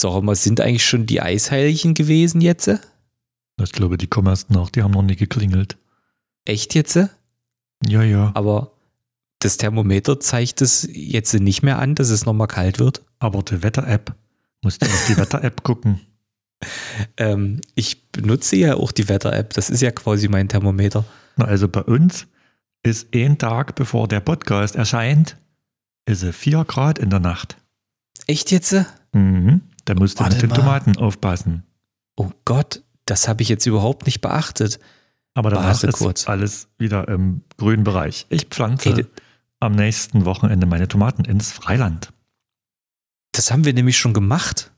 Sag mal, sind eigentlich schon die Eisheiligen gewesen jetzt? Ich glaube, die kommen erst noch. Die haben noch nicht geklingelt. Echt jetzt? Ja, ja. Aber das Thermometer zeigt es jetzt nicht mehr an, dass es nochmal kalt wird. Aber die Wetter-App, musst du auf die Wetter-App gucken. Ähm, ich benutze ja auch die Wetter-App. Das ist ja quasi mein Thermometer. Na, also bei uns ist ein Tag, bevor der Podcast erscheint, ist es 4 Grad in der Nacht. Echt jetzt? Mhm. Da musst du Warte mit den mal. Tomaten aufpassen. Oh Gott, das habe ich jetzt überhaupt nicht beachtet. Aber danach Warte ist kurz. alles wieder im grünen Bereich. Ich pflanze Ey, d- am nächsten Wochenende meine Tomaten ins Freiland. Das haben wir nämlich schon gemacht.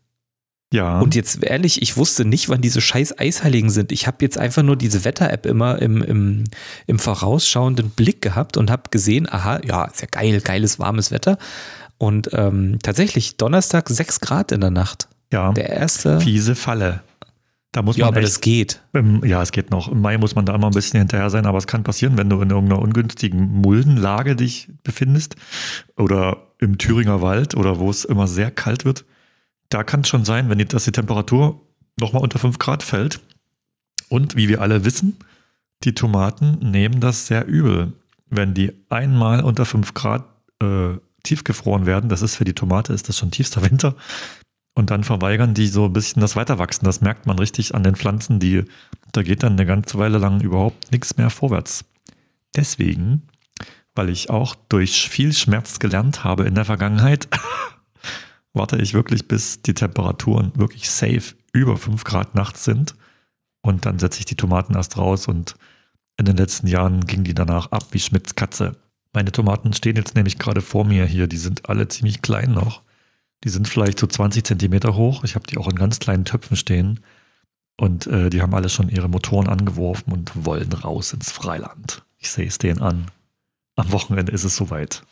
Ja. Und jetzt ehrlich, ich wusste nicht, wann diese scheiß Eisheiligen sind. Ich habe jetzt einfach nur diese Wetter-App immer im, im, im vorausschauenden Blick gehabt und habe gesehen, aha, ja, ist ja geil, geiles, warmes Wetter. Und ähm, tatsächlich, Donnerstag 6 Grad in der Nacht. ja. Der erste. Fiese Falle. Da muss Ja, man aber echt das geht. Im, ja, es geht noch. Im Mai muss man da immer ein bisschen hinterher sein, aber es kann passieren, wenn du in irgendeiner ungünstigen Muldenlage dich befindest oder im Thüringer Wald oder wo es immer sehr kalt wird. Da kann es schon sein, wenn die, dass die Temperatur nochmal unter 5 Grad fällt. Und wie wir alle wissen, die Tomaten nehmen das sehr übel. Wenn die einmal unter 5 Grad äh, tiefgefroren werden, das ist für die Tomate, ist das schon tiefster Winter. Und dann verweigern die so ein bisschen das Weiterwachsen. Das merkt man richtig an den Pflanzen, die, da geht dann eine ganze Weile lang überhaupt nichts mehr vorwärts. Deswegen, weil ich auch durch viel Schmerz gelernt habe in der Vergangenheit, warte ich wirklich, bis die Temperaturen wirklich safe über 5 Grad nachts sind. Und dann setze ich die Tomaten erst raus und in den letzten Jahren ging die danach ab wie Schmidts Katze. Meine Tomaten stehen jetzt nämlich gerade vor mir hier. Die sind alle ziemlich klein noch. Die sind vielleicht so 20 Zentimeter hoch. Ich habe die auch in ganz kleinen Töpfen stehen. Und äh, die haben alle schon ihre Motoren angeworfen und wollen raus ins Freiland. Ich sehe es denen an. Am Wochenende ist es soweit.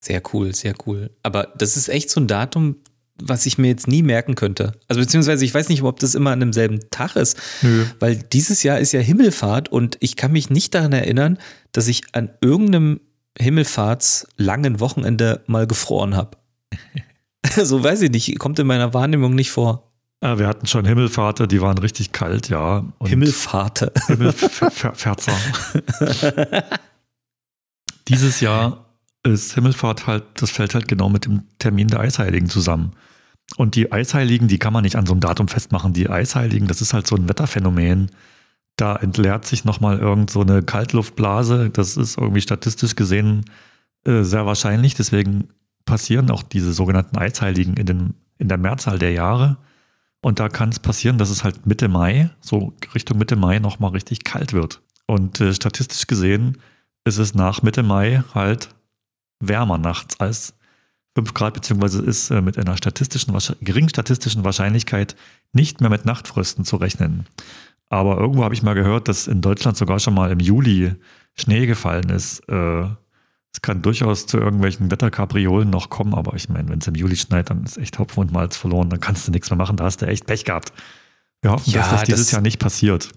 Sehr cool, sehr cool. Aber das ist echt so ein Datum, was ich mir jetzt nie merken könnte. Also beziehungsweise ich weiß nicht, ob das immer an demselben Tag ist, Nö. weil dieses Jahr ist ja Himmelfahrt und ich kann mich nicht daran erinnern, dass ich an irgendeinem Himmelfahrtslangen Wochenende mal gefroren habe. so weiß ich nicht, kommt in meiner Wahrnehmung nicht vor. Wir hatten schon Himmelfahrte, die waren richtig kalt, ja. Und Himmelfahrte. Dieses Jahr ist Himmelfahrt halt, das fällt halt genau mit dem Termin der Eisheiligen zusammen. Und die Eisheiligen, die kann man nicht an so einem Datum festmachen. Die Eisheiligen, das ist halt so ein Wetterphänomen. Da entleert sich nochmal irgend so eine Kaltluftblase. Das ist irgendwie statistisch gesehen äh, sehr wahrscheinlich. Deswegen passieren auch diese sogenannten Eisheiligen in, den, in der Mehrzahl der Jahre. Und da kann es passieren, dass es halt Mitte Mai, so Richtung Mitte Mai, nochmal richtig kalt wird. Und äh, statistisch gesehen ist es nach Mitte Mai halt wärmer nachts als 5 Grad, beziehungsweise ist äh, mit einer statistischen, geringen statistischen Wahrscheinlichkeit nicht mehr mit Nachtfrösten zu rechnen. Aber irgendwo habe ich mal gehört, dass in Deutschland sogar schon mal im Juli Schnee gefallen ist. Äh, es kann durchaus zu irgendwelchen Wetterkapriolen noch kommen, aber ich meine, wenn es im Juli schneit, dann ist echt Hopfen und Malz verloren, dann kannst du nichts mehr machen, da hast du echt Pech gehabt. Wir hoffen, Ja, dass das dieses das- Jahr nicht passiert.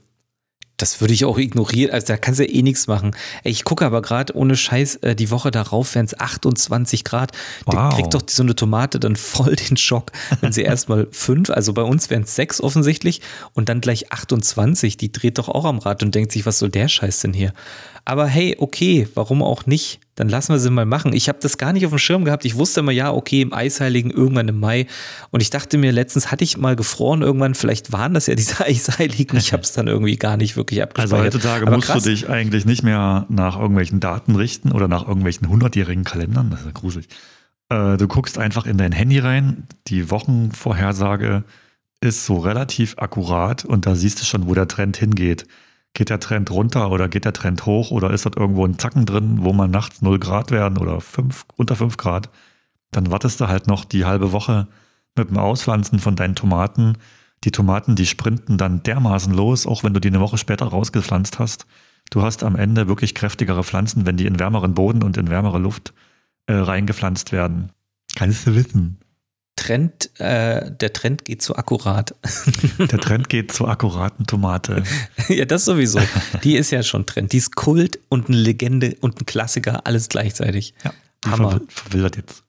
Das würde ich auch ignorieren. Also da kannst du ja eh nichts machen. Ich gucke aber gerade ohne Scheiß, äh, die Woche darauf wären es 28 Grad. Da Wow. kriegt doch so eine Tomate dann voll den Schock, wenn sie erstmal fünf, also bei uns wären es sechs offensichtlich und dann gleich 28. Die dreht doch auch am Rad und denkt sich, was soll der Scheiß denn hier? Aber hey, okay, warum auch nicht? Dann lassen wir sie mal machen. Ich habe das gar nicht auf dem Schirm gehabt. Ich wusste immer, ja, okay, im Eisheiligen irgendwann im Mai. Und ich dachte mir, letztens hatte ich mal gefroren irgendwann. Vielleicht waren das ja diese Eisheiligen. Ich habe es dann irgendwie gar nicht wirklich Also abgespeichert. heutzutage Aber musst krass. du dich eigentlich nicht mehr nach irgendwelchen Daten richten oder nach irgendwelchen hundertjährigen Kalendern. Das ist ja gruselig. Äh, du guckst einfach in dein Handy rein. Die Wochenvorhersage ist so relativ akkurat und da siehst du schon, wo der Trend hingeht. Geht der Trend runter oder geht der Trend hoch oder ist dort irgendwo ein Zacken drin, wo man nachts 0 Grad werden oder 5, unter 5 Grad? Dann wartest du halt noch die halbe Woche mit dem Auspflanzen von deinen Tomaten. Die Tomaten, die sprinten dann dermaßen los, auch wenn du die eine Woche später rausgepflanzt hast. Du hast am Ende wirklich kräftigere Pflanzen, wenn die in wärmeren Boden und in wärmere Luft äh, reingepflanzt werden. Kannst du wissen. Trend, äh, der Trend geht zu akkurat. Der Trend geht zur akkuraten Tomate. ja, das sowieso. Die ist ja schon Trend. Die ist Kult und eine Legende und ein Klassiker, alles gleichzeitig. Ja, die Hammer. verw- verwildert jetzt.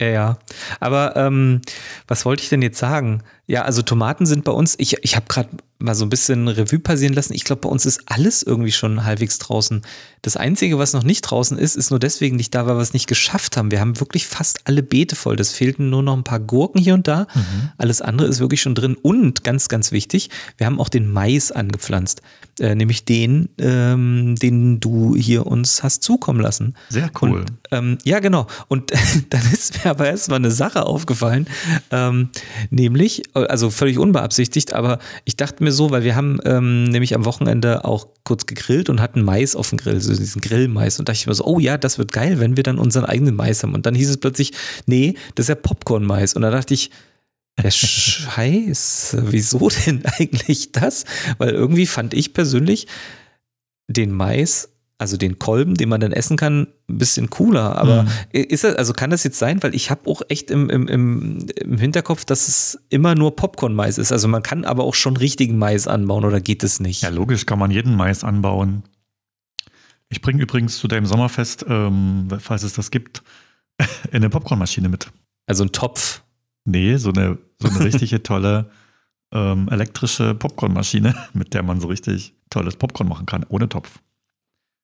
Ja, ja. Aber ähm, was wollte ich denn jetzt sagen? Ja, also Tomaten sind bei uns, ich, ich habe gerade mal so ein bisschen Revue passieren lassen. Ich glaube, bei uns ist alles irgendwie schon halbwegs draußen. Das Einzige, was noch nicht draußen ist, ist nur deswegen nicht da, weil wir es nicht geschafft haben. Wir haben wirklich fast alle Beete voll. Das fehlten nur noch ein paar Gurken hier und da. Mhm. Alles andere ist wirklich schon drin. Und ganz, ganz wichtig, wir haben auch den Mais angepflanzt. Äh, nämlich den, ähm, den du hier uns hast zukommen lassen. Sehr cool. Und, ähm, ja, genau. Und dann ist mir aber erstmal eine Sache aufgefallen. Ähm, nämlich, also völlig unbeabsichtigt, aber ich dachte mir so, weil wir haben ähm, nämlich am Wochenende auch kurz gegrillt und hatten Mais auf dem Grill, so diesen Grillmais. Und dachte ich mir so, oh ja, das wird geil, wenn wir dann unseren eigenen Mais haben. Und dann hieß es plötzlich, nee, das ist ja Popcorn-Mais. Und da dachte ich, der Scheiß, wieso denn eigentlich das? Weil irgendwie fand ich persönlich den Mais also den Kolben, den man dann essen kann, ein bisschen cooler. Aber mhm. ist das, also kann das jetzt sein, weil ich habe auch echt im, im, im, Hinterkopf, dass es immer nur Popcorn-Mais ist. Also man kann aber auch schon richtigen Mais anbauen oder geht es nicht? Ja, logisch kann man jeden Mais anbauen. Ich bringe übrigens zu deinem Sommerfest, ähm, falls es das gibt, eine Popcornmaschine mit. Also ein Topf. Nee, so eine, so eine richtige tolle ähm, elektrische Popcornmaschine, mit der man so richtig tolles Popcorn machen kann, ohne Topf.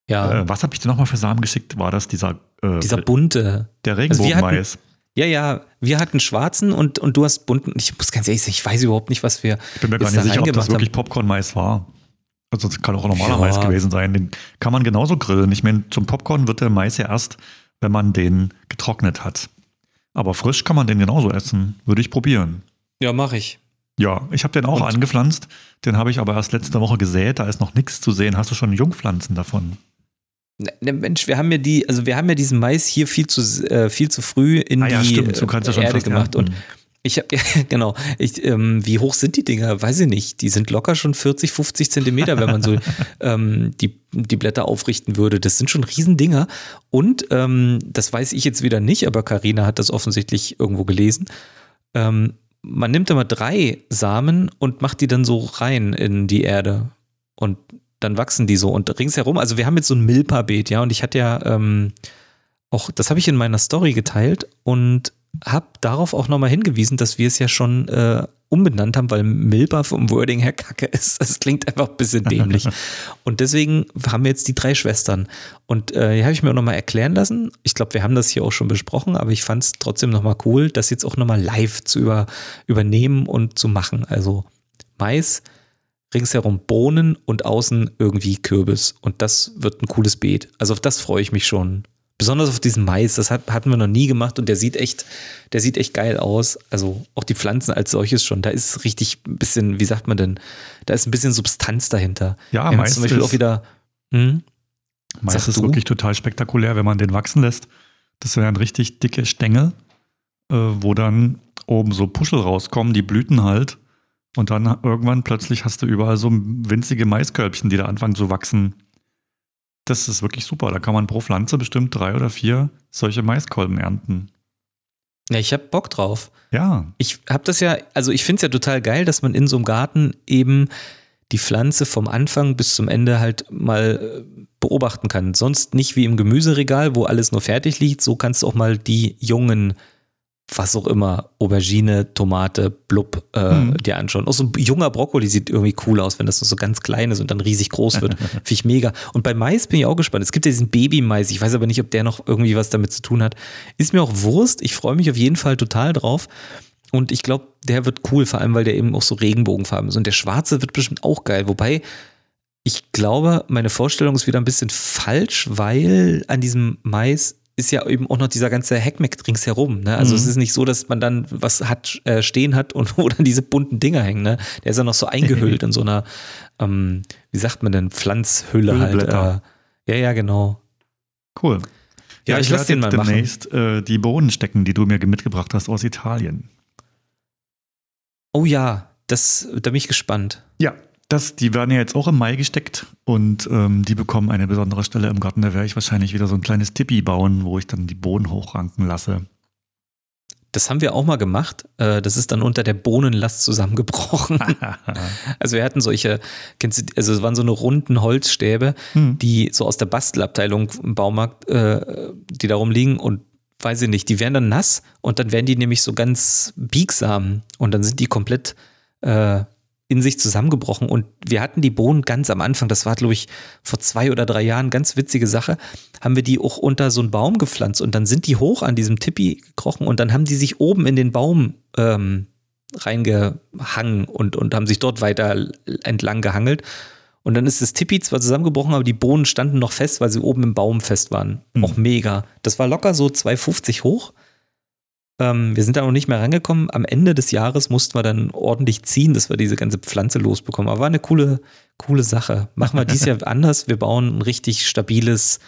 Ja. Äh, was habe ich dir nochmal für Samen geschickt? War das dieser. Äh, dieser bunte. Der Regenbogenmais. Also ja, ja, wir hatten schwarzen und, und du hast bunten. Ich muss ganz ehrlich sagen, ich weiß überhaupt nicht, was wir. Ich bin mir gar nicht sicher, ob das wirklich Popcorn-Mais war. Also, das kann auch normaler ja. Mais gewesen sein. Den kann man genauso grillen. Ich meine, zum Popcorn wird der Mais ja erst, wenn man den getrocknet hat. Aber frisch kann man den genauso essen. Würde ich probieren. Ja, mache ich. Ja, ich habe den auch und? angepflanzt. Den habe ich aber erst letzte Woche gesät. Da ist noch nichts zu sehen. Hast du schon Jungpflanzen davon? Ne, ne, Mensch, wir haben ja die, also wir haben ja diesen Mais hier viel zu, äh, viel zu früh in ah, ja, die stimmt. Du kannst ja schon Erde gemacht ernten. und ich habe, ja, genau, ich, ähm, wie hoch sind die Dinger? Weiß ich nicht. Die sind locker schon 40, 50 Zentimeter, wenn man so ähm, die, die Blätter aufrichten würde. Das sind schon Riesendinger. Und ähm, das weiß ich jetzt wieder nicht, aber Karina hat das offensichtlich irgendwo gelesen. Ähm, man nimmt immer drei Samen und macht die dann so rein in die Erde. Und dann wachsen die so und ringsherum, also wir haben jetzt so ein Milpa-Beet, ja, und ich hatte ja ähm, auch, das habe ich in meiner Story geteilt und habe darauf auch nochmal hingewiesen, dass wir es ja schon äh, umbenannt haben, weil Milpa vom Wording her kacke ist. Das klingt einfach ein bisschen dämlich. und deswegen haben wir jetzt die drei Schwestern. Und äh, hier habe ich mir auch nochmal erklären lassen. Ich glaube, wir haben das hier auch schon besprochen, aber ich fand es trotzdem nochmal cool, das jetzt auch nochmal live zu über, übernehmen und zu machen. Also Mais, ringsherum Bohnen und außen irgendwie Kürbis. Und das wird ein cooles Beet. Also auf das freue ich mich schon. Besonders auf diesen Mais, das hat, hatten wir noch nie gemacht und der sieht echt, der sieht echt geil aus. Also auch die Pflanzen als solches schon. Da ist richtig ein bisschen, wie sagt man denn, da ist ein bisschen Substanz dahinter. Ja, Mais zum Beispiel ist, auch wieder. Hm? Mais ist du? wirklich total spektakulär, wenn man den wachsen lässt. Das wären richtig dicke Stängel, äh, wo dann oben so Puschel rauskommen, die Blüten halt. Und dann irgendwann plötzlich hast du überall so winzige Maiskölbchen, die da anfangen zu wachsen. Das ist wirklich super. Da kann man pro Pflanze bestimmt drei oder vier solche Maiskolben ernten. Ja, ich hab Bock drauf. Ja. Ich hab das ja, also ich finde es ja total geil, dass man in so einem Garten eben die Pflanze vom Anfang bis zum Ende halt mal äh, beobachten kann. Sonst nicht wie im Gemüseregal, wo alles nur fertig liegt. So kannst du auch mal die jungen was auch immer, Aubergine, Tomate, Blub äh, mhm. dir anschauen. Auch so ein junger Brokkoli sieht irgendwie cool aus, wenn das so ganz klein ist und dann riesig groß wird. Finde ich mega. Und bei Mais bin ich auch gespannt. Es gibt ja diesen Baby-Mais. Ich weiß aber nicht, ob der noch irgendwie was damit zu tun hat. Ist mir auch Wurst. Ich freue mich auf jeden Fall total drauf. Und ich glaube, der wird cool, vor allem, weil der eben auch so Regenbogenfarben ist. Und der schwarze wird bestimmt auch geil. Wobei, ich glaube, meine Vorstellung ist wieder ein bisschen falsch, weil an diesem Mais ist ja eben auch noch dieser ganze Heckmeck ringsherum. Ne? Also mhm. es ist nicht so, dass man dann was hat äh, stehen hat und wo dann diese bunten Dinger hängen. Ne? Der ist ja noch so eingehüllt in so einer, ähm, wie sagt man denn, Pflanzhülle halt. Äh, ja, ja, genau. Cool. Ja, ja ich, ich lasse den mal demnächst äh, die Bohnen stecken, die du mir mitgebracht hast aus Italien. Oh ja, das, da bin ich gespannt. Ja, das, die werden ja jetzt auch im Mai gesteckt und ähm, die bekommen eine besondere Stelle im Garten. Da werde ich wahrscheinlich wieder so ein kleines Tippi bauen, wo ich dann die Bohnen hochranken lasse. Das haben wir auch mal gemacht. Äh, das ist dann unter der Bohnenlast zusammengebrochen. also wir hatten solche, kennst du, also es waren so eine runden Holzstäbe, hm. die so aus der Bastelabteilung im Baumarkt, äh, die da rumliegen und weiß ich nicht, die werden dann nass und dann werden die nämlich so ganz biegsam und dann sind die komplett äh, in sich zusammengebrochen. Und wir hatten die Bohnen ganz am Anfang, das war, glaube ich, vor zwei oder drei Jahren, ganz witzige Sache, haben wir die auch unter so einen Baum gepflanzt und dann sind die hoch an diesem Tippi gekrochen und dann haben die sich oben in den Baum ähm, reingehangen und, und haben sich dort weiter entlang gehangelt. Und dann ist das Tippi zwar zusammengebrochen, aber die Bohnen standen noch fest, weil sie oben im Baum fest waren. Mhm. Auch mega. Das war locker so 2,50 hoch. Ähm, wir sind da noch nicht mehr rangekommen. Am Ende des Jahres mussten wir dann ordentlich ziehen, dass wir diese ganze Pflanze losbekommen. Aber war eine coole, coole Sache. Machen wir dieses Jahr anders. Wir bauen ein richtig stabiles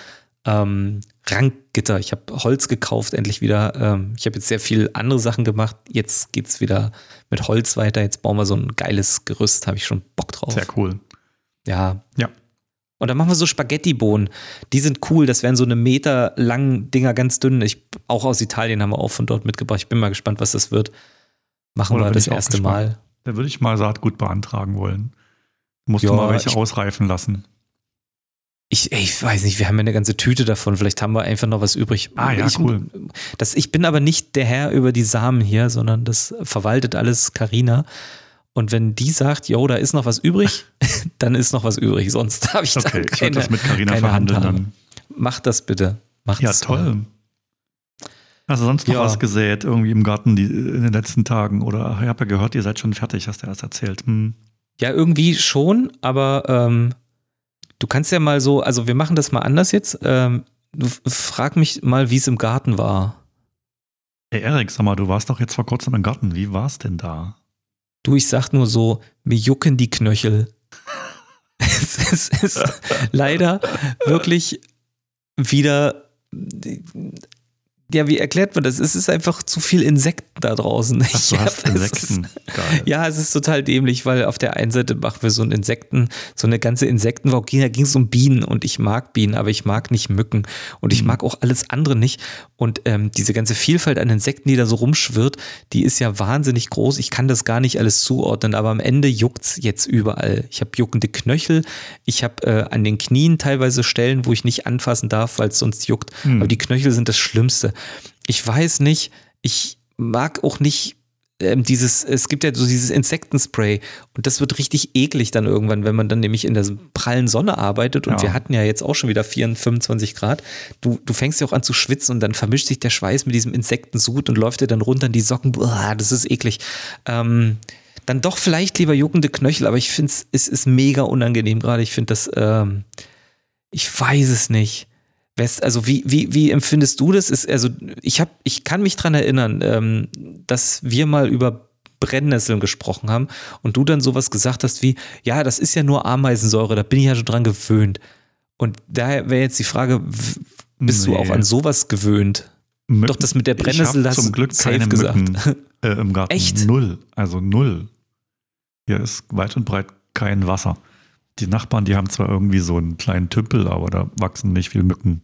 ähm, Ranggitter. Ich habe Holz gekauft, endlich wieder. Ähm, ich habe jetzt sehr viel andere Sachen gemacht. Jetzt geht es wieder mit Holz weiter. Jetzt bauen wir so ein geiles Gerüst. Habe ich schon Bock drauf. Sehr cool. Ja. Ja. Und dann machen wir so Spaghetti-Bohnen. Die sind cool. Das wären so eine Meter langen Dinger, ganz dünn. Ich, auch aus Italien haben wir auch von dort mitgebracht. Ich bin mal gespannt, was das wird. Machen Oder wir das erste Mal. Da würde ich mal Saatgut beantragen wollen. Musst ja, du mal welche ich, ausreifen lassen. Ich, ich weiß nicht, wir haben ja eine ganze Tüte davon. Vielleicht haben wir einfach noch was übrig. Ah, ja, ich, cool. Das, ich bin aber nicht der Herr über die Samen hier, sondern das verwaltet alles Karina. Und wenn die sagt, jo, da ist noch was übrig, dann ist noch was übrig. Sonst habe ich okay, dann keine, ich das mit Carina verhandeln dann. Mach das bitte. Mach ja, das toll. Hast du sonst noch ja. was gesät irgendwie im Garten die, in den letzten Tagen? Oder ich habe ja gehört, ihr seid schon fertig, hast du erst erzählt. Hm. Ja, irgendwie schon, aber ähm, du kannst ja mal so, also wir machen das mal anders jetzt. Ähm, frag mich mal, wie es im Garten war. Hey Erik, sag mal, du warst doch jetzt vor kurzem im Garten. Wie war es denn da? Du, ich sag nur so, mir jucken die Knöchel. es, ist, es ist leider wirklich wieder ja, wie erklärt man das? Es ist einfach zu viel Insekten da draußen. Ach, du hast Insekten. Ist, ja, es ist total dämlich, weil auf der einen Seite machen wir so ein Insekten, so eine ganze Insektenwoche. Da ging es um Bienen und ich mag Bienen, aber ich mag nicht Mücken und ich mhm. mag auch alles andere nicht. Und ähm, diese ganze Vielfalt an Insekten, die da so rumschwirrt, die ist ja wahnsinnig groß. Ich kann das gar nicht alles zuordnen, aber am Ende juckt es jetzt überall. Ich habe juckende Knöchel, ich habe äh, an den Knien teilweise Stellen, wo ich nicht anfassen darf, weil es sonst juckt. Mhm. Aber die Knöchel sind das Schlimmste ich weiß nicht, ich mag auch nicht ähm, dieses, es gibt ja so dieses Insektenspray und das wird richtig eklig dann irgendwann, wenn man dann nämlich in der prallen Sonne arbeitet und ja. wir hatten ja jetzt auch schon wieder 24, 25 Grad. Du, du fängst ja auch an zu schwitzen und dann vermischt sich der Schweiß mit diesem Insektensud und läuft dir dann runter in die Socken. Boah, das ist eklig. Ähm, dann doch vielleicht lieber juckende Knöchel, aber ich finde es ist mega unangenehm gerade. Ich finde das, ähm, ich weiß es nicht. Also wie, wie, wie empfindest du das? Ist, also ich, hab, ich kann mich daran erinnern, ähm, dass wir mal über Brennnesseln gesprochen haben und du dann sowas gesagt hast wie, ja, das ist ja nur Ameisensäure, da bin ich ja schon dran gewöhnt. Und daher wäre jetzt die Frage, bist nee. du auch an sowas gewöhnt? Mücken, Doch das mit der Brennnessel, das zum Glück keine gesagt. Mücken, äh, im Garten. Echt? Null, also null. Hier ist weit und breit kein Wasser die Nachbarn, die haben zwar irgendwie so einen kleinen Tümpel, aber da wachsen nicht viele Mücken.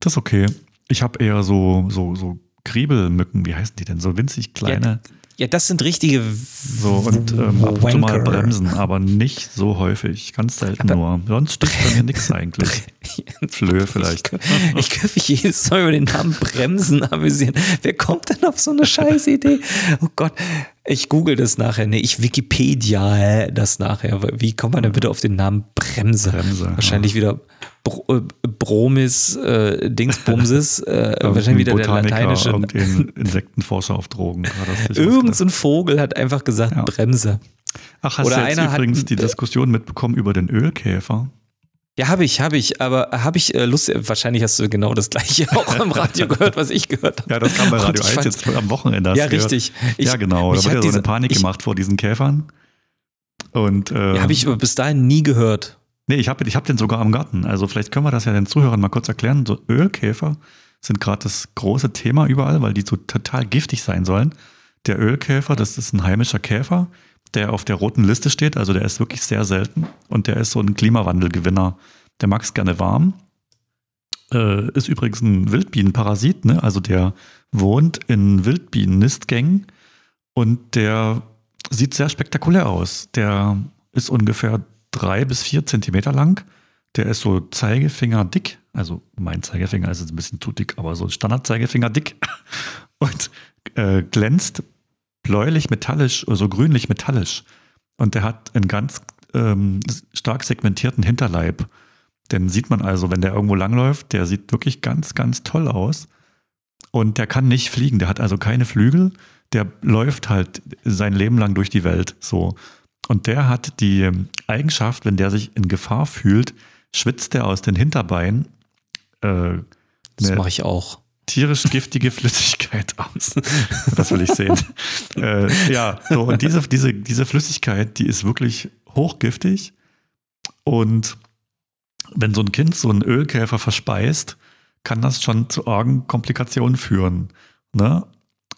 Das ist okay. Ich habe eher so, so, so Kriebelmücken, wie heißen die denn? So winzig kleine. Ja, ja das sind richtige. So und ähm, ab und zu mal bremsen, aber nicht so häufig. Ganz selten aber nur. Sonst stimmt bei mir nichts eigentlich. Flöhe vielleicht. Ich, ich könnte mich jedes Mal über den Namen Bremsen amüsieren. Wer kommt denn auf so eine scheiß Idee? Oh Gott. Ich google das nachher. Nee, ich Wikipedia das nachher. Wie kommt man denn bitte auf den Namen Bremse? Bremse wahrscheinlich ja. wieder Bro, äh, Bromis, äh, Dingsbumses, äh, wahrscheinlich wieder der lateinische. Irgendein Insektenforscher auf Drogen. Irgend so ein Vogel hat einfach gesagt ja. Bremse. Ach, hast Oder du jetzt übrigens hat, die Diskussion mitbekommen über den Ölkäfer? Ja, habe ich, habe ich, aber habe ich äh, Lust, wahrscheinlich hast du genau das gleiche auch im Radio gehört, was ich gehört habe. Ja, das kam bei Radio 1 jetzt am Wochenende. Ja, richtig. Ich, ja, genau. Da wird ja so eine Panik ich, gemacht vor diesen Käfern. Und, äh, ja, habe ich bis dahin nie gehört. Nee, ich habe ich hab den sogar am Garten. Also vielleicht können wir das ja den Zuhörern mal kurz erklären. So Ölkäfer sind gerade das große Thema überall, weil die so total giftig sein sollen. Der Ölkäfer, das ist ein heimischer Käfer, der auf der roten Liste steht. Also der ist wirklich sehr selten und der ist so ein Klimawandelgewinner. Der mag es gerne warm. Äh, ist übrigens ein Wildbienenparasit, ne? also der wohnt in Wildbienen-Nistgängen und der sieht sehr spektakulär aus. Der ist ungefähr drei bis vier Zentimeter lang. der ist so Zeigefinger dick. Also mein Zeigefinger ist jetzt ein bisschen zu dick, aber so Standard-Zeigefinger dick. Und äh, glänzt bläulich metallisch oder so grünlich metallisch. Und der hat einen ganz ähm, stark segmentierten Hinterleib. Den sieht man also, wenn der irgendwo langläuft, der sieht wirklich ganz, ganz toll aus. Und der kann nicht fliegen, der hat also keine Flügel, der läuft halt sein Leben lang durch die Welt so. Und der hat die Eigenschaft, wenn der sich in Gefahr fühlt, schwitzt er aus den Hinterbeinen. Äh, das mache ich auch. Tierisch giftige Flüssigkeit aus. das will ich sehen. äh, ja, so, und diese, diese, diese Flüssigkeit, die ist wirklich hochgiftig. Und wenn so ein Kind so einen Ölkäfer verspeist, kann das schon zu argen Komplikationen führen. Ne?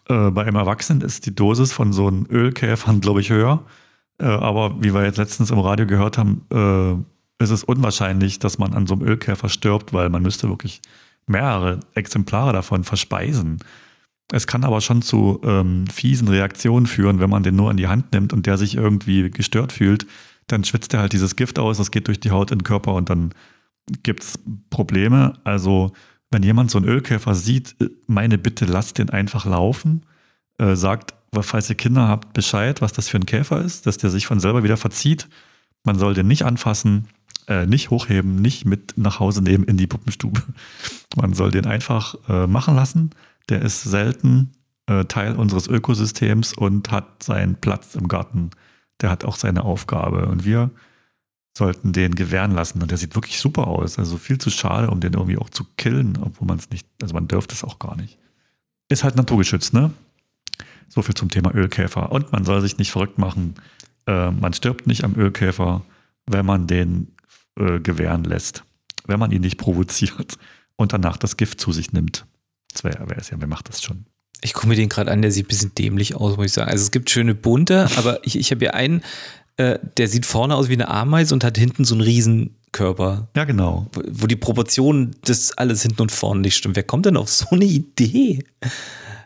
Äh, bei einem Erwachsenen ist die Dosis von so einem Ölkäfern, glaube ich, höher. Äh, aber wie wir jetzt letztens im Radio gehört haben, äh, ist es unwahrscheinlich, dass man an so einem Ölkäfer stirbt, weil man müsste wirklich mehrere Exemplare davon verspeisen. Es kann aber schon zu ähm, fiesen Reaktionen führen, wenn man den nur in die Hand nimmt und der sich irgendwie gestört fühlt. Dann schwitzt er halt dieses Gift aus, das geht durch die Haut in den Körper und dann gibt es Probleme. Also wenn jemand so einen Ölkäfer sieht, äh, meine Bitte, lasst den einfach laufen. Äh, sagt, falls ihr Kinder habt, Bescheid, was das für ein Käfer ist, dass der sich von selber wieder verzieht. Man soll den nicht anfassen, äh, nicht hochheben, nicht mit nach Hause nehmen in die Puppenstube. Man soll den einfach äh, machen lassen. Der ist selten äh, Teil unseres Ökosystems und hat seinen Platz im Garten. Der hat auch seine Aufgabe. Und wir sollten den gewähren lassen. Und der sieht wirklich super aus. Also viel zu schade, um den irgendwie auch zu killen, obwohl man es nicht, also man dürfte es auch gar nicht. Ist halt naturgeschützt, ne? So viel zum Thema Ölkäfer. Und man soll sich nicht verrückt machen. Äh, man stirbt nicht am Ölkäfer, wenn man den äh, gewähren lässt. Wenn man ihn nicht provoziert und danach das Gift zu sich nimmt. Das wäre wär es ja, wer macht das schon? Ich gucke mir den gerade an, der sieht ein bisschen dämlich aus, muss ich sagen. Also es gibt schöne bunte, aber ich, ich habe hier einen, äh, der sieht vorne aus wie eine Ameise und hat hinten so einen Riesenkörper. Ja, genau. Wo, wo die Proportionen des alles hinten und vorne nicht stimmen. Wer kommt denn auf so eine Idee?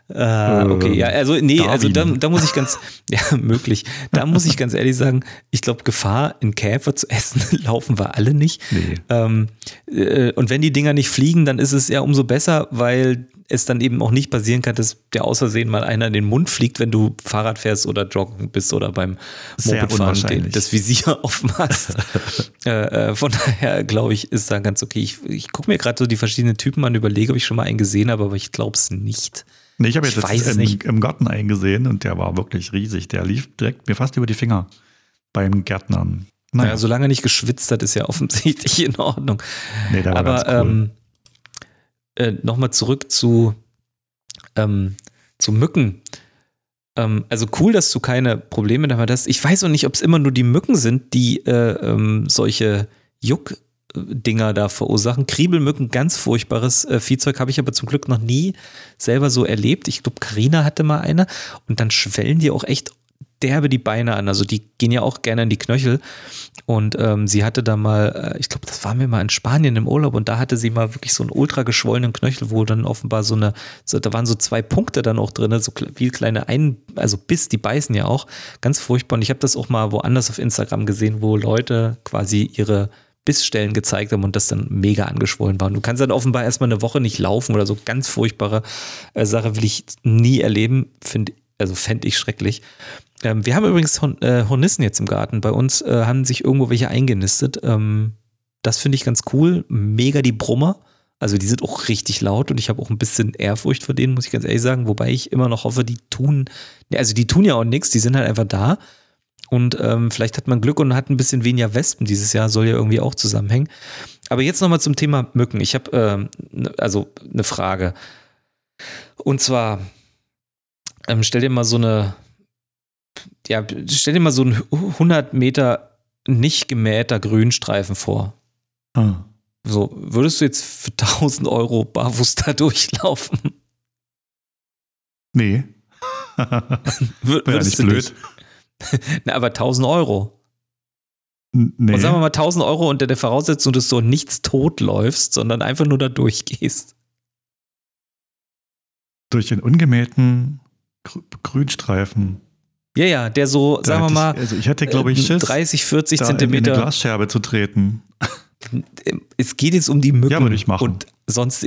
Äh, okay, ja, also nee, Darwin. also da, da, muss ich ganz, ja, möglich. Da muss ich ganz ehrlich sagen, ich glaube, Gefahr, einen Käfer zu essen, laufen wir alle nicht. Nee. Ähm, äh, und wenn die Dinger nicht fliegen, dann ist es ja umso besser, weil es dann eben auch nicht passieren kann, dass der aus Versehen mal einer in den Mund fliegt, wenn du Fahrrad fährst oder joggen bist oder beim Mopedfahren das Visier offen hast. äh, äh, von daher glaube ich, ist da ganz okay. Ich, ich gucke mir gerade so die verschiedenen Typen an, überlege, ob ich schon mal einen gesehen habe, aber ich glaube es nicht. Nee, ich habe jetzt, jetzt im, nicht. im Garten einen gesehen und der war wirklich riesig. Der lief direkt mir fast über die Finger beim Gärtnern. Naja, ja, solange er nicht geschwitzt hat, ist ja offensichtlich in Ordnung. Nee, der war Aber ganz cool. ähm, äh, nochmal zurück zu, ähm, zu Mücken. Ähm, also cool, dass du keine Probleme damit hast. Ich weiß auch nicht, ob es immer nur die Mücken sind, die äh, ähm, solche Juck-Dinger da verursachen. Kriebelmücken, ganz furchtbares äh, Viehzeug, habe ich aber zum Glück noch nie selber so erlebt. Ich glaube, Karina hatte mal eine und dann schwellen die auch echt derbe die Beine an. Also die gehen ja auch gerne in die Knöchel. Und ähm, sie hatte da mal, äh, ich glaube, das waren wir mal in Spanien im Urlaub und da hatte sie mal wirklich so einen ultra geschwollenen Knöchel, wo dann offenbar so eine, so, da waren so zwei Punkte dann auch drin, so wie kleine Ein, also Biss, die beißen ja auch. Ganz furchtbar. Und ich habe das auch mal woanders auf Instagram gesehen, wo Leute quasi ihre Bissstellen gezeigt haben und das dann mega angeschwollen war. Und du kannst dann offenbar erstmal eine Woche nicht laufen oder so ganz furchtbare äh, Sache will ich nie erleben, finde also fände ich schrecklich. Ähm, wir haben übrigens Horn äh, Hornissen jetzt im Garten. Bei uns äh, haben sich irgendwo welche eingenistet. Ähm, das finde ich ganz cool. Mega die Brummer. Also die sind auch richtig laut und ich habe auch ein bisschen Ehrfurcht vor denen, muss ich ganz ehrlich sagen. Wobei ich immer noch hoffe, die tun, also die tun ja auch nichts, die sind halt einfach da. Und ähm, vielleicht hat man Glück und hat ein bisschen weniger Wespen dieses Jahr, soll ja irgendwie auch zusammenhängen. Aber jetzt nochmal zum Thema Mücken. Ich habe ähm, ne, also eine Frage. Und zwar, ähm, stell dir mal so eine, ja, stell dir mal so einen 100 Meter nicht gemähter Grünstreifen vor. Hm. So, würdest du jetzt für 1000 Euro barfuß da durchlaufen? Nee. Wür würdest ja, nicht blöd. Nicht? Na, aber 1000 Euro. Nee. Und sagen wir mal 1000 Euro unter der Voraussetzung, dass du nichts tot läufst, sondern einfach nur da durchgehst. Durch den ungemähten Grünstreifen. Ja, ja, der so, da sagen wir mal, ich, also ich hätte, glaube ich, Schiss, 30, 40 Zentimeter. In eine Glasscherbe zu treten. es geht jetzt um die Mücken Ja, würde ich machen. und sonst.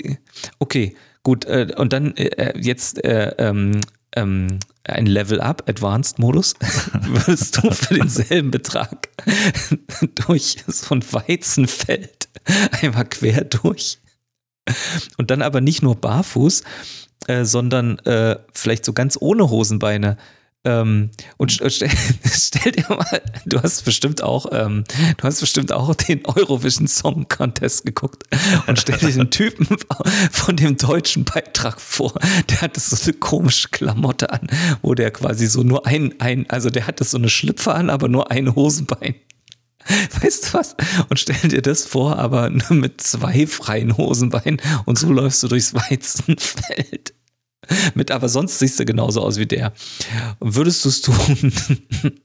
Okay, gut. Äh, und dann äh, jetzt äh, ähm, ähm, ein Level Up, Advanced Modus, würdest du für denselben Betrag durch so ein Weizenfeld einmal quer durch und dann aber nicht nur barfuß, äh, sondern äh, vielleicht so ganz ohne Hosenbeine. Ähm, und st stell, stell, dir mal, du hast bestimmt auch, ähm, du hast bestimmt auch den Eurovision Song Contest geguckt und stell dir den Typen von dem deutschen Beitrag vor. Der hatte so eine komische Klamotte an, wo der quasi so nur ein, ein also der hatte so eine Schlüpfer an, aber nur ein Hosenbein. Weißt du was? Und stell dir das vor, aber nur mit zwei freien Hosenbeinen und so läufst du durchs Weizenfeld. Mit, aber sonst siehst du genauso aus wie der. Würdest du es tun?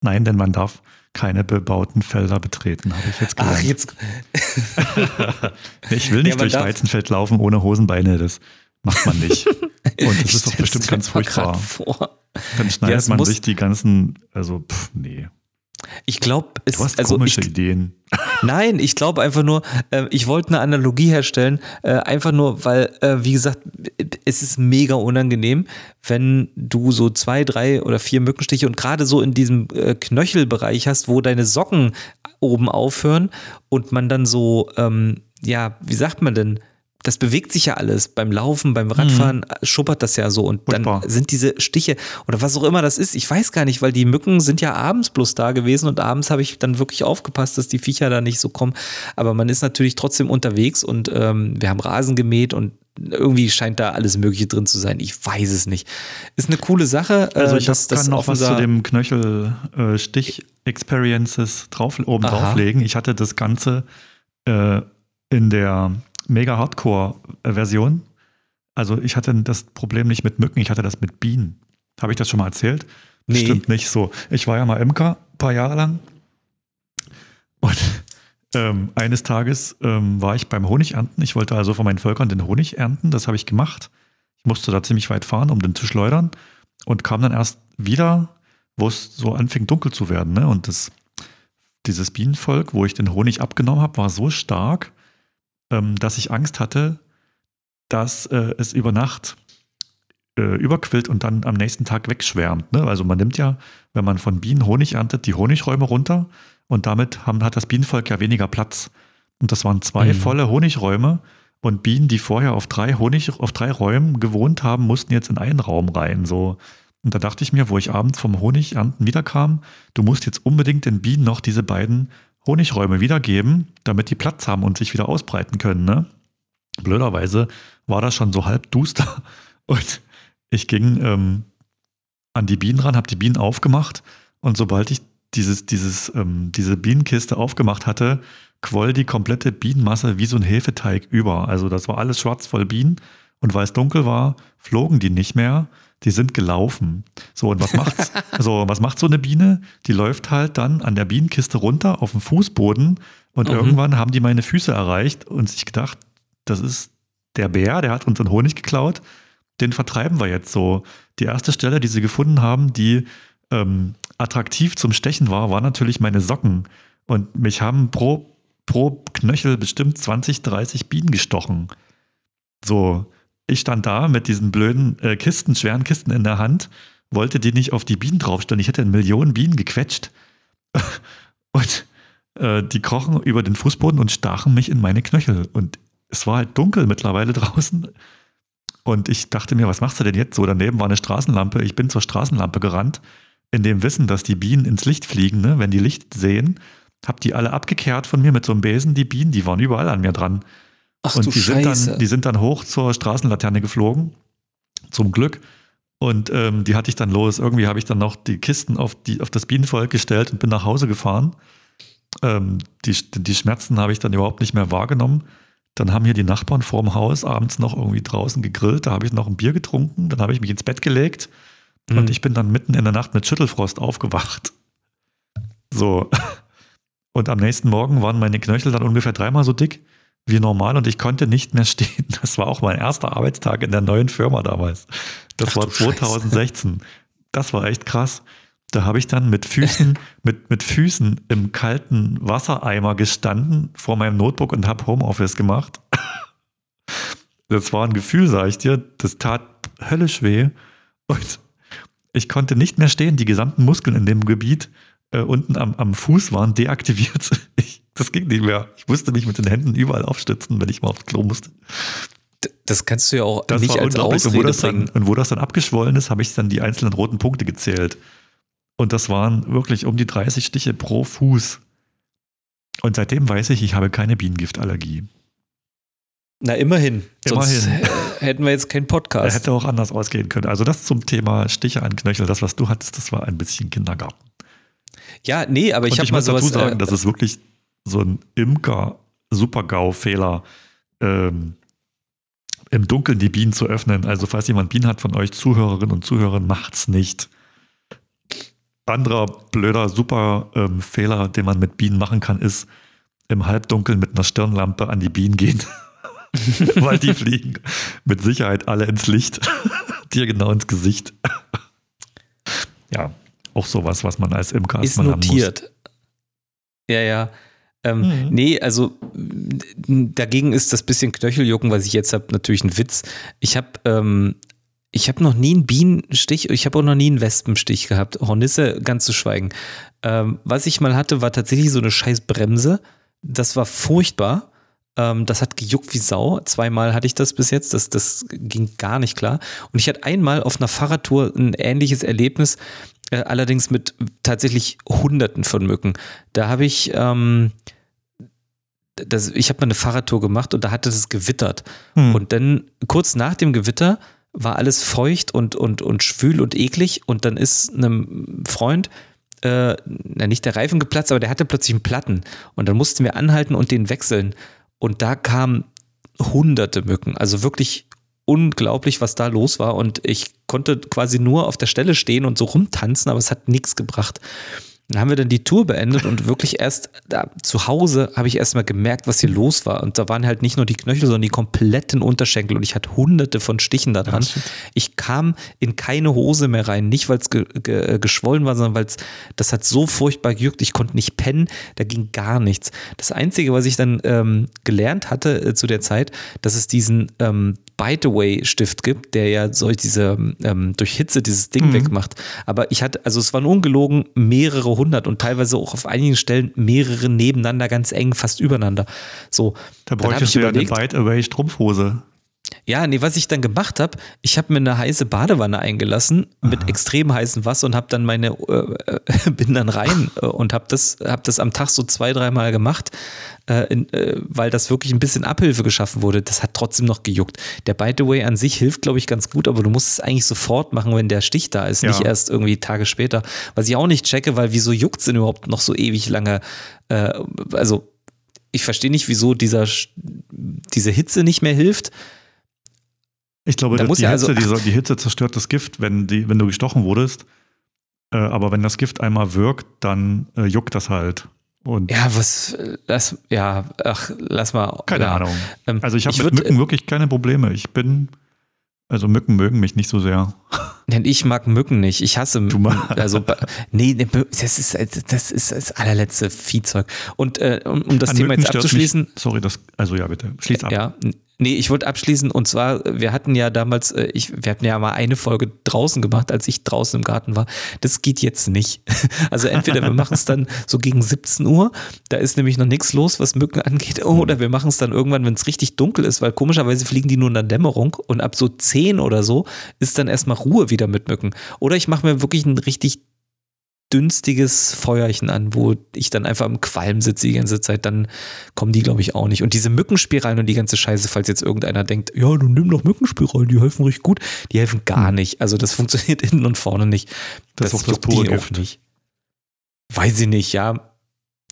Nein, denn man darf keine bebauten Felder betreten, habe ich jetzt gelernt. Ach, jetzt. ich will nicht Ja, durch Weizenfeld laufen ohne Hosenbeine, das macht man nicht. Und das ist doch bestimmt ganz furchtbar. Vor. Dann schneidet es man sich die ganzen, also pff, nee. Ich glaube, es hast also komische ich, Ideen. Nein, ich glaube einfach nur, äh, ich wollte eine Analogie herstellen, äh, einfach nur, weil, äh, wie gesagt, es ist mega unangenehm, wenn du so zwei, drei oder vier Mückenstiche und gerade so in diesem äh, Knöchelbereich hast, wo deine Socken oben aufhören und man dann so, ähm, ja, wie sagt man denn? Das bewegt sich ja alles. Beim Laufen, beim Radfahren äh, schuppert das ja so. Und dann Furchtbar. sind diese Stiche oder was auch immer das ist, ich weiß gar nicht, weil die Mücken sind ja abends bloß da gewesen und abends habe ich dann wirklich aufgepasst, dass die Viecher da nicht so kommen. Aber man ist natürlich trotzdem unterwegs und ähm, wir haben Rasen gemäht und irgendwie scheint da alles Mögliche drin zu sein. Ich weiß es nicht. Ist eine coole Sache. äh, Also ich hab, kann das noch was zu dem Knöchel-Stich-Experiences drauf, oben Aha. drauflegen. Ich hatte das Ganze äh, in der mega Hardcore-Version. Also ich hatte das Problem nicht mit Mücken, ich hatte das mit Bienen. Habe ich das schon mal erzählt? Nee. Stimmt nicht so. Ich war ja mal Imker, ein paar Jahre lang. Und ähm, eines Tages ähm, war ich beim Honigernten. Ich wollte also von meinen Völkern den Honig ernten. Das habe ich gemacht. Ich musste da ziemlich weit fahren, um den zu schleudern. Und kam dann erst wieder, wo es so anfing dunkel zu werden. Ne? Und das, dieses Bienenvolk, wo ich den Honig abgenommen habe, war so stark, ähm, dass ich Angst hatte, dass äh, es über Nacht äh, überquillt und dann am nächsten Tag wegschwärmt. Ne? Also man nimmt ja, wenn man von Bienen Honig erntet, die Honigräume runter und damit haben, hat das Bienenvolk ja weniger Platz. Und das waren zwei Mhm. volle Honigräume und Bienen, die vorher auf drei Honig, auf drei Räumen gewohnt haben, mussten jetzt in einen Raum rein. So. Und da dachte ich mir, wo ich abends vom Honigernten wiederkam, du musst jetzt unbedingt den Bienen noch diese beiden Honigräume wiedergeben, damit die Platz haben und sich wieder ausbreiten können. Ne? Blöderweise war das schon so halb duster und ich ging ähm, an die Bienen ran, habe die Bienen aufgemacht und sobald ich dieses, dieses, ähm, diese Bienenkiste aufgemacht hatte, quoll die komplette Bienenmasse wie so ein Hefeteig über. Also das war alles schwarz voll Bienen und weil es dunkel war, flogen die nicht mehr. Die sind gelaufen. So, und was macht's? so, was macht so eine Biene? Die läuft halt dann an der Bienenkiste runter auf den Fußboden und Mhm. irgendwann haben die meine Füße erreicht und sich gedacht, das ist der Bär, der hat unseren Honig geklaut, den vertreiben wir jetzt so. Die erste Stelle, die sie gefunden haben, die ähm, attraktiv zum Stechen war, war natürlich meine Socken. Und mich haben pro, pro Knöchel bestimmt 20, 30 Bienen gestochen. So, ich stand da mit diesen blöden äh, Kisten, schweren Kisten in der Hand, wollte die nicht auf die Bienen draufstellen. Ich hätte Millionen Bienen gequetscht. Und äh, die krochen über den Fußboden und stachen mich in meine Knöchel. Und es war halt dunkel mittlerweile draußen. Und ich dachte mir, was machst du denn jetzt? So, daneben war eine Straßenlampe. Ich bin zur Straßenlampe gerannt, in dem Wissen, dass die Bienen ins Licht fliegen, ne? wenn die Licht sehen. Hab die alle abgekehrt von mir mit so einem Besen. Die Bienen, die waren überall an mir dran. Ach und du die sind, Scheiße. dann, die sind dann hoch zur Straßenlaterne geflogen. Zum Glück. Und ähm, die hatte ich dann los. Irgendwie habe ich dann noch die Kisten auf, die, auf das Bienenvolk gestellt und bin nach Hause gefahren. Ähm, die, die Schmerzen habe ich dann überhaupt nicht mehr wahrgenommen. Dann haben hier die Nachbarn vorm Haus abends noch irgendwie draußen gegrillt. Da habe ich noch ein Bier getrunken. Dann habe ich mich ins Bett gelegt. Mhm. Und ich bin dann mitten in der Nacht mit Schüttelfrost aufgewacht. So. Und am nächsten Morgen waren meine Knöchel dann ungefähr dreimal so dick wie normal und ich konnte nicht mehr stehen. Das war auch mein erster Arbeitstag in der neuen Firma damals. Das Ach war du Scheiße. 2016. Das war echt krass. Da habe ich dann mit Füßen, mit, mit Füßen im kalten Wassereimer gestanden vor meinem Notebook und habe Homeoffice gemacht. Das war ein Gefühl, sag ich dir, das tat höllisch weh. Und ich konnte nicht mehr stehen. Die gesamten Muskeln in dem Gebiet äh, unten am, am Fuß waren deaktiviert. Ich, das ging nicht mehr. Ich musste mich mit den Händen überall aufstützen, wenn ich mal aufs Klo musste. Das kannst du ja auch Das nicht als unglaublich. Und wo, Ausrede das dann, und wo das dann abgeschwollen ist, habe ich dann die einzelnen roten Punkte gezählt. Und das waren wirklich um die 30 Stiche pro Fuß. Und seitdem weiß ich, ich habe keine Bienengiftallergie. Na, immerhin. Sonst Immerhin. äh, hätten wir jetzt keinen Er Podcast. hätte auch anders ausgehen können. Also das zum Thema Stiche an Knöchel, das, was du hattest, das war ein bisschen Kindergarten. Ja, nee, aber ich habe ich mal muss dazu sowas. sagen, äh, das ist wirklich so ein Imker-Super-GAU-Fehler, ähm, im Dunkeln die Bienen zu öffnen. Also falls jemand Bienen hat von euch, Zuhörerinnen und Zuhörer, macht's nicht. Anderer blöder Super-Fehler, den man mit Bienen machen kann, ist im Halbdunkeln mit einer Stirnlampe an die Bienen gehen. Weil die fliegen mit Sicherheit alle ins Licht. Dir genau ins Gesicht. ja, auch sowas, was man als Imker ist muss. notiert. Ja, ja. Ähm, Mhm. Nee, also dagegen ist das bisschen Knöcheljucken, was ich jetzt habe, natürlich ein Witz. Ich habe ähm, ich habe noch nie einen Bienenstich, ich habe auch noch nie einen Wespenstich gehabt. Hornisse ganz zu schweigen. Ähm, was ich mal hatte, war tatsächlich so eine scheiß Bremse. Das war furchtbar. Ähm, das hat gejuckt wie Sau. Zweimal hatte ich das bis jetzt. Das, das ging gar nicht klar. Und ich hatte einmal auf einer Fahrradtour ein ähnliches Erlebnis, äh, allerdings mit tatsächlich Hunderten von Mücken. Da habe ich, ähm, das, ich habe mal eine Fahrradtour gemacht und da hatte es gewittert. Hm. Und dann kurz nach dem Gewitter war alles feucht und, und, und schwül und eklig. Und dann ist einem Freund, äh, na, nicht der Reifen geplatzt, aber der hatte plötzlich einen Platten. Und dann mussten wir anhalten und den wechseln. Und da kamen hunderte Mücken. Also wirklich unglaublich, was da los war. Und ich konnte quasi nur auf der Stelle stehen und so rumtanzen, aber es hat nichts gebracht. Dann haben wir dann die Tour beendet und wirklich erst da, zu Hause habe ich erstmal gemerkt, was hier los war. Und da waren halt nicht nur die Knöchel, sondern die kompletten Unterschenkel. Und ich hatte hunderte von Stichen da dran. ich kam in keine Hose mehr rein. Nicht, weil es ge ge geschwollen war, sondern weil es, das hat so furchtbar gejuckt. Ich konnte nicht pennen. Da ging gar nichts. Das Einzige, was ich dann ähm, gelernt hatte äh, zu der Zeit, dass es diesen ähm, Bite-Away-Stift gibt, der ja solch diese ähm, durch Hitze dieses Ding Mhm. wegmacht. Aber ich hatte, also es waren ungelogen mehrere hundert und teilweise auch auf einigen Stellen mehrere nebeneinander, ganz eng, fast übereinander. So, Da bräuchtest ich du ja eine überlegt- Bite-Away-Strumpfhose. Ja, nee, was ich dann gemacht habe, ich habe mir eine heiße Badewanne eingelassen mit extrem heißem Wasser und habe dann meine, äh, äh, bin dann rein äh, und habe das, hab das am Tag so zwei, dreimal gemacht, äh, in, äh, weil das wirklich ein bisschen Abhilfe geschaffen wurde. Das hat trotzdem noch gejuckt. Der Bite Away an sich hilft, glaube ich, ganz gut, aber du musst es eigentlich sofort machen, wenn der Stich da ist, Ja. nicht erst irgendwie Tage später. Was ich auch nicht checke, weil wieso juckt es denn überhaupt noch so ewig lange? Äh, also ich verstehe nicht, wieso dieser, diese Hitze nicht mehr hilft. Ich glaube, Da die, ja Hitze, also- die, die Hitze zerstört das Gift, wenn, die, wenn du gestochen wurdest. Äh, aber wenn das Gift einmal wirkt, dann äh, juckt das halt. Und Ja, was, äh, lass, ja, ach, lass mal. keine ja. Ahnung. Ähm, Also ich habe mit Mücken wirklich keine Probleme. Ich bin, also Mücken mögen mich nicht so sehr. Denn ich mag Mücken nicht. Ich hasse Du Mücken. magst- Also, nee, das ist, das ist das allerletzte Viehzeug. Und äh, um, um das An Thema Mücken jetzt abzuschließen, Mich, sorry, das, also ja, bitte. Schließ ab. Ja, nee, ich wollte abschließen und zwar, wir hatten ja damals, äh, ich, wir hatten ja mal eine Folge draußen gemacht, als ich draußen im Garten war. Das geht jetzt nicht. Also entweder wir machen es dann so gegen 17 Uhr, da ist nämlich noch nichts los, was Mücken angeht, oder wir machen es dann irgendwann, wenn es richtig dunkel ist, weil komischerweise fliegen die nur in der Dämmerung und ab so 10 oder so ist dann erstmal Ruhe wieder mit Mücken. Oder ich mache mir wirklich ein richtig dünstiges Feuerchen an, wo ich dann einfach im Qualm sitze die ganze Zeit, dann kommen die, glaube ich, auch nicht. Und diese Mückenspiralen und die ganze Scheiße, falls jetzt irgendeiner denkt, ja, du nimm doch Mückenspiralen, die helfen richtig gut, die helfen gar nicht. Also das funktioniert hinten und vorne nicht. Hm. Das ist auch das juckt pure die Gift. nicht. Weiß ich nicht, ja.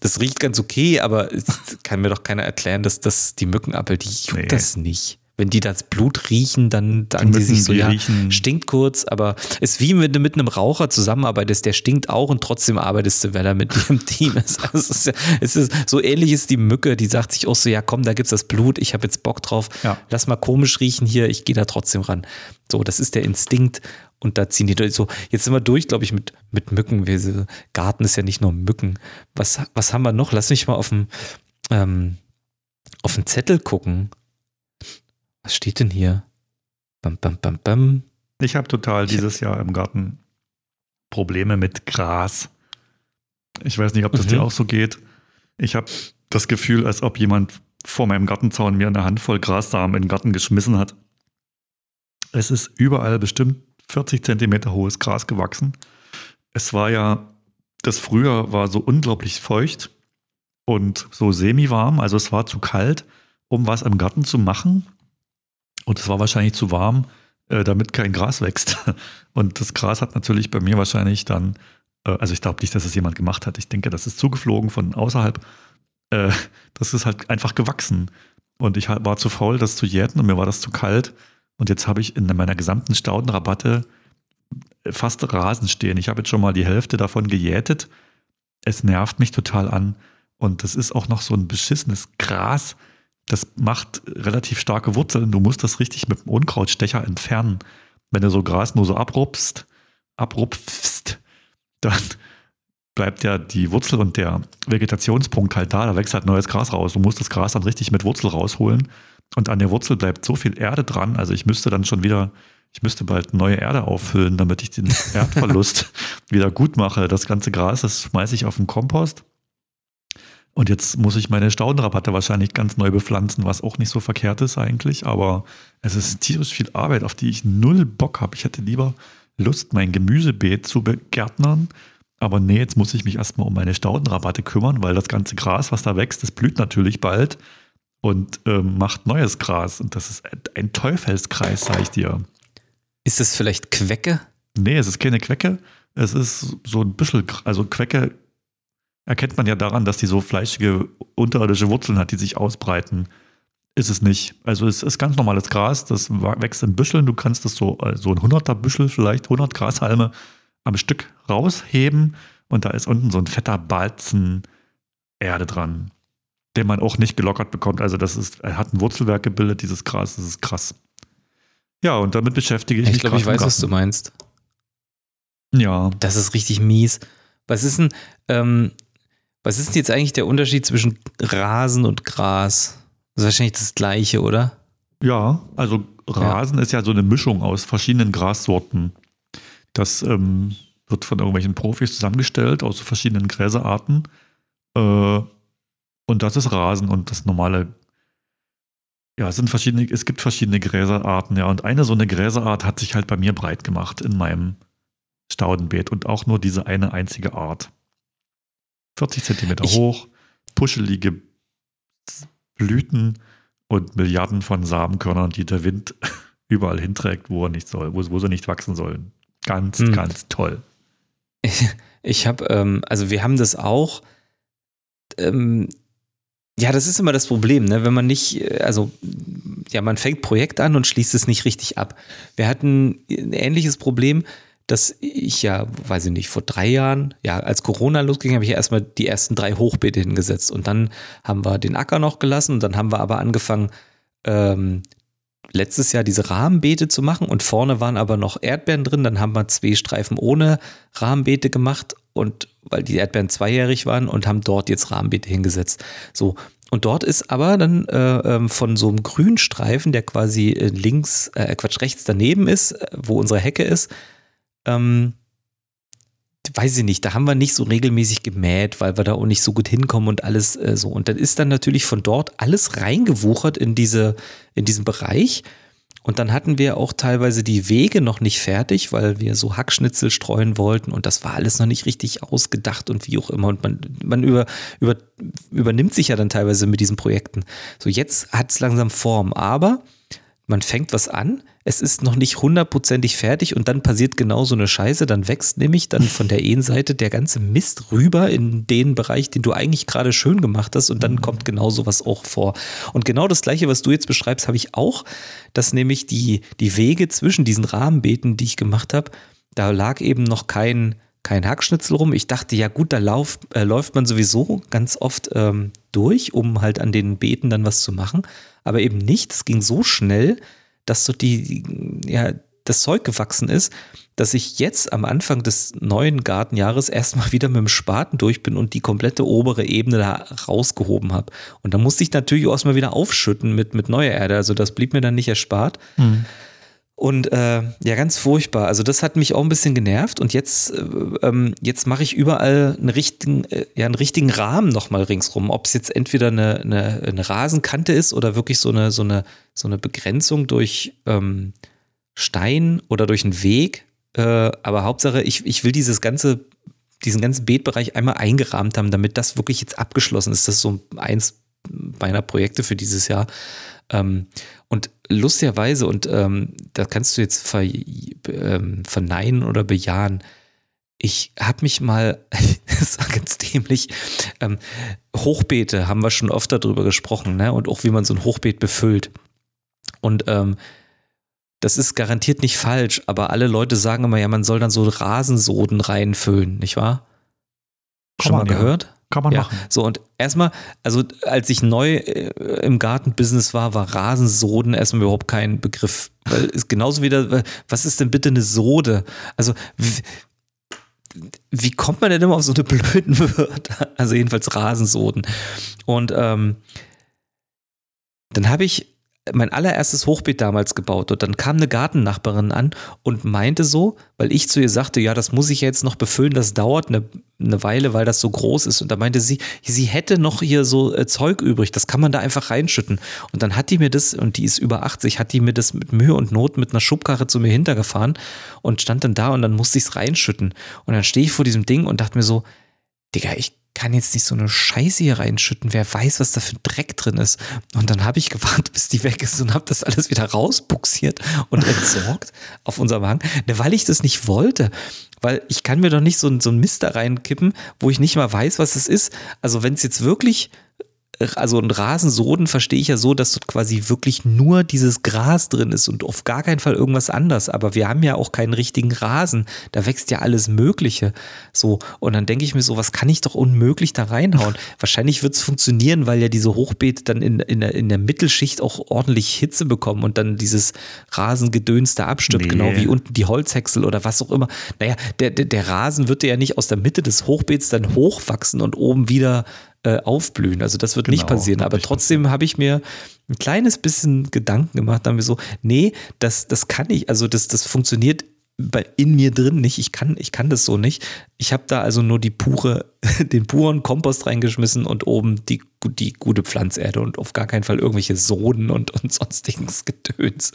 Das riecht ganz okay, aber es kann mir doch keiner erklären, dass das die Mückenappel, die juckt Nee. das nicht. Wenn die das Blut riechen, dann sagen die sich so, die ja, riechen- stinkt kurz, aber ist wie wenn du mit einem Raucher zusammenarbeitest, der stinkt auch und trotzdem arbeitest du, wenn er mit dir im Team ist. Also es ist, ja, es ist so ähnlich ist die Mücke, die sagt sich auch so, ja komm, da gibt's das Blut, ich habe jetzt Bock drauf, Ja. lass mal komisch riechen hier, ich gehe da trotzdem ran. So, das ist der Instinkt und da ziehen die durch. So, jetzt sind wir durch, glaube ich, mit, mit Mücken. Wir, Garten ist ja nicht nur Mücken. Was, was haben wir noch? Lass mich mal auf dem, ähm, auf den Zettel gucken. Was steht denn hier? Bam, bam, bam, bam. Ich habe total dieses Jahr im Garten Probleme mit Gras. Ich weiß nicht, ob das Mhm. dir auch so geht. Ich habe das Gefühl, als ob jemand vor meinem Gartenzaun mir eine Handvoll Grassamen in den Garten geschmissen hat. Es ist überall bestimmt 40 Zentimeter hohes Gras gewachsen. Es war ja, das Frühjahr war so unglaublich feucht und so semi-warm, also es war zu kalt, um was im Garten zu machen. Und es war wahrscheinlich zu warm, äh, damit kein Gras wächst. Und das Gras hat natürlich bei mir wahrscheinlich dann, äh, also ich glaube nicht, dass es jemand gemacht hat. Ich denke, das ist zugeflogen von außerhalb. Äh, das ist halt einfach gewachsen. Und ich war zu faul, das zu jäten und mir war das zu kalt. Und jetzt habe ich in meiner gesamten Staudenrabatte fast Rasen stehen. Ich habe jetzt schon mal die Hälfte davon gejätet. Es nervt mich total an. Und das ist auch noch so ein beschissenes Gras. Das macht relativ starke Wurzeln. Du musst das richtig mit dem Unkrautstecher entfernen. Wenn du so Gras nur so abrupfst, abrupfst, dann bleibt ja die Wurzel und der Vegetationspunkt halt da. Da wächst halt neues Gras raus. Du musst das Gras dann richtig mit Wurzel rausholen. Und an der Wurzel bleibt so viel Erde dran. Also ich müsste dann schon wieder, ich müsste bald neue Erde auffüllen, damit ich den Erdverlust wieder gut mache. Das ganze Gras, das schmeiße ich auf den Kompost. Und jetzt muss ich meine Staudenrabatte wahrscheinlich ganz neu bepflanzen, was auch nicht so verkehrt ist eigentlich. Aber es ist tierisch viel Arbeit, auf die ich null Bock habe. Ich hätte lieber Lust, mein Gemüsebeet zu begärtnern. Aber nee, jetzt muss ich mich erstmal um meine Staudenrabatte kümmern, weil das ganze Gras, was da wächst, das blüht natürlich bald und ähm, macht neues Gras. Und das ist ein Teufelskreis, sage ich dir. Ist es vielleicht Quecke? Nee, es ist keine Quecke. Es ist so ein bisschen, also Quecke erkennt man ja daran, dass die so fleischige unterirdische Wurzeln hat, die sich ausbreiten. Ist es nicht. Also es ist ganz normales Gras, das wächst in Büscheln. Du kannst das so, so ein 100er Büschel, vielleicht 100 Grashalme am Stück rausheben und da ist unten so ein fetter Balzen Erde dran, den man auch nicht gelockert bekommt. Also das ist, er hat ein Wurzelwerk gebildet, dieses Gras, das ist krass. Ja, und damit beschäftige ich Ich mich glaube, ich gerade im weiß, was du meinst. Ja, Das ist richtig mies. Was ist denn, ähm, was ist jetzt eigentlich der Unterschied zwischen Rasen und Gras? Das ist wahrscheinlich das gleiche, oder? Ja, also Rasen ist ja so eine Mischung aus verschiedenen Grassorten. Das ähm, wird von irgendwelchen Profis zusammengestellt aus verschiedenen Gräserarten. Äh, und das ist Rasen und das normale. Ja, es sind verschiedene, es gibt verschiedene Gräserarten, ja. Und eine so eine Gräserart hat sich halt bei mir breit gemacht in meinem Staudenbeet und auch nur diese eine einzige Art. 40 Zentimeter Ich- hoch, puschelige Blüten und Milliarden von Samenkörnern, die der Wind überall hinträgt, wo er nicht soll, wo, wo sie nicht wachsen sollen. Ganz, Hm. ganz toll. Ich habe, ähm, also wir haben das auch. Ähm, ja, das ist immer das Problem, ne? wenn man nicht, äh, also ja, man fängt Projekt an und schließt es nicht richtig ab. Wir hatten ein ähnliches Problem, dass ich ja, weiß ich nicht, vor drei Jahren, ja, als Corona losging, habe ich ja erstmal die ersten drei Hochbeete hingesetzt und dann haben wir den Acker noch gelassen und dann haben wir aber angefangen, ähm, letztes Jahr diese Rahmenbeete zu machen und vorne waren aber noch Erdbeeren drin. Dann haben wir zwei Streifen ohne Rahmenbeete gemacht und weil die Erdbeeren zweijährig waren und haben dort jetzt Rahmenbeete hingesetzt. So. Und dort ist aber dann äh, ähm, von so einem Grünstreifen, der quasi äh, links, äh, Quatsch, rechts daneben ist, äh, wo unsere Hecke ist, ähm, weiß ich nicht, da haben wir nicht so regelmäßig gemäht, weil wir da auch nicht so gut hinkommen und alles äh, so. Und dann ist dann natürlich von dort alles reingewuchert in diese, in diesen Bereich. Und dann hatten wir auch teilweise die Wege noch nicht fertig, weil wir so Hackschnitzel streuen wollten und das war alles noch nicht richtig ausgedacht und wie auch immer. Und man, man über, über, übernimmt sich ja dann teilweise mit diesen Projekten. So, jetzt hat es langsam Form, aber man fängt was an, es ist noch nicht hundertprozentig fertig und dann passiert genau so eine Scheiße, dann wächst nämlich dann von der einen Seite der ganze Mist rüber in den Bereich, den du eigentlich gerade schön gemacht hast und dann mhm. kommt genau sowas auch vor. Und genau das gleiche, was du jetzt beschreibst, habe ich auch, dass nämlich die, die Wege zwischen diesen Rahmenbeeten, die ich gemacht habe, da lag eben noch kein, kein Hackschnitzel rum. Ich dachte, ja gut, da lauf, äh, läuft man sowieso ganz oft ähm, durch, um halt an den Beeten dann was zu machen aber eben nicht. Es ging so schnell, dass so die, ja, das Zeug gewachsen ist, dass ich jetzt am Anfang des neuen Gartenjahres erstmal wieder mit dem Spaten durch bin und die komplette obere Ebene da rausgehoben habe. Und da musste ich natürlich auch erstmal wieder aufschütten mit, mit neuer Erde. Also das blieb mir dann nicht erspart. Mhm. Und äh, ja, ganz furchtbar. Also das hat mich auch ein bisschen genervt und jetzt, äh, ähm, jetzt mache ich überall einen richtigen, äh, ja, einen richtigen Rahmen nochmal ringsrum. Ob es jetzt entweder eine, eine, eine, Rasenkante ist oder wirklich so eine, so eine, so eine Begrenzung durch ähm, Stein oder durch einen Weg. Äh, aber Hauptsache, ich, ich will dieses ganze, diesen ganzen Beetbereich einmal eingerahmt haben, damit das wirklich jetzt abgeschlossen ist. Das ist so eins meiner Projekte für dieses Jahr. Ähm, und lustigerweise, und ähm, da kannst du jetzt ver, ähm, verneinen oder bejahen, ich habe mich mal, das war ganz dämlich, ähm, Hochbeete haben wir schon oft darüber gesprochen, ne? Und auch wie man so ein Hochbeet befüllt. Und ähm, das ist garantiert nicht falsch, aber alle Leute sagen immer, ja, man soll dann so Rasensoden reinfüllen, nicht wahr? Schon mal gehört? Kann man ja, machen. So, und erstmal, also als ich neu äh, im Gartenbusiness war, war Rasensoden erstmal überhaupt kein Begriff. Weil es genauso wieder, was ist denn bitte eine Sode? Also, wie, wie kommt man denn immer auf so eine blöden Wörter? Also jedenfalls Rasensoden. Und ähm, dann habe ich mein allererstes Hochbeet damals gebaut und dann kam eine Gartennachbarin an und meinte so, weil ich zu ihr sagte, ja, das muss ich jetzt noch befüllen, das dauert eine, eine Weile, weil das so groß ist. Und da meinte sie, sie hätte noch hier so äh, Zeug übrig, das kann man da einfach reinschütten. Und dann hat die mir das, und die ist über 80, hat die mir das mit Mühe und Not mit einer Schubkarre zu mir hintergefahren und stand dann da und dann musste ich es reinschütten. Und dann stehe ich vor diesem Ding und dachte mir so, Digga, ich kann jetzt nicht so eine Scheiße hier reinschütten. Wer weiß, was da für ein Dreck drin ist. Und dann habe ich gewartet, bis die weg ist und habe das alles wieder rausbuxiert und entsorgt auf unserem Wagen, ne, weil ich das nicht wollte. Weil ich kann mir doch nicht so, so ein Mist da reinkippen, wo ich nicht mal weiß, was es ist. Also wenn es jetzt wirklich also ein Rasensoden verstehe ich ja so, dass dort quasi wirklich nur dieses Gras drin ist und auf gar keinen Fall irgendwas anderes. Aber wir haben ja auch keinen richtigen Rasen. Da wächst ja alles Mögliche. So. Und dann denke ich mir so, was kann ich doch unmöglich da reinhauen? Wahrscheinlich wird es funktionieren, weil ja diese Hochbeete dann in, in, der, in der Mittelschicht auch ordentlich Hitze bekommen und dann dieses Rasengedöns da abstirbt, nee. genau wie unten die Holzhäcksel oder was auch immer. Naja, der, der, der Rasen wird ja nicht aus der Mitte des Hochbeets dann hochwachsen und oben wieder äh, aufblühen. Also das wird genau, nicht passieren. Aber trotzdem habe ich mir ein kleines bisschen Gedanken gemacht, da haben wir so, nee, das, das kann ich, also das, das funktioniert bei, in mir drin nicht. Ich kann, ich kann das so nicht. Ich habe da also nur die pure, den puren Kompost reingeschmissen und oben die, die gute Pflanzerde und auf gar keinen Fall irgendwelche Soden und, und sonstiges Gedöns.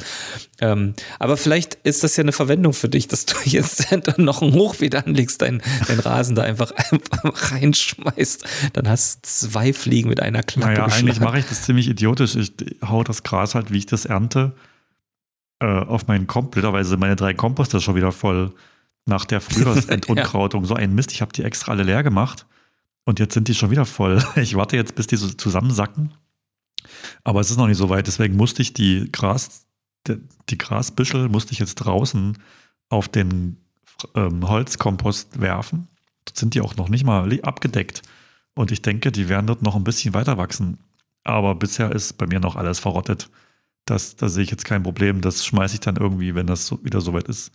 Ähm, aber vielleicht ist das ja eine Verwendung für dich, dass du jetzt dann noch ein Hochbeet anlegst, deinen dein Rasen da einfach, einfach reinschmeißt. Dann hast du zwei Fliegen mit einer Klappe. Naja, eigentlich mache ich das ziemlich idiotisch. Ich hau das Gras halt, wie ich das ernte äh, auf meinen Kompost, blöderweise meine drei Komposter schon wieder voll nach der Frühjahrsentunkrautung. ja. So ein Mist, ich habe die extra alle leer gemacht und jetzt sind die schon wieder voll. Ich warte jetzt, bis die so zusammensacken. Aber es ist noch nicht so weit, deswegen musste ich die Gras, die Grasbüschel musste ich jetzt draußen auf den ähm, Holzkompost werfen. Dort sind die auch noch nicht mal abgedeckt. Und ich denke, die werden dort noch ein bisschen weiter wachsen. Aber bisher ist bei mir noch alles verrottet. Das, da sehe ich jetzt kein Problem. Das schmeiße ich dann irgendwie, wenn das so, wieder soweit ist,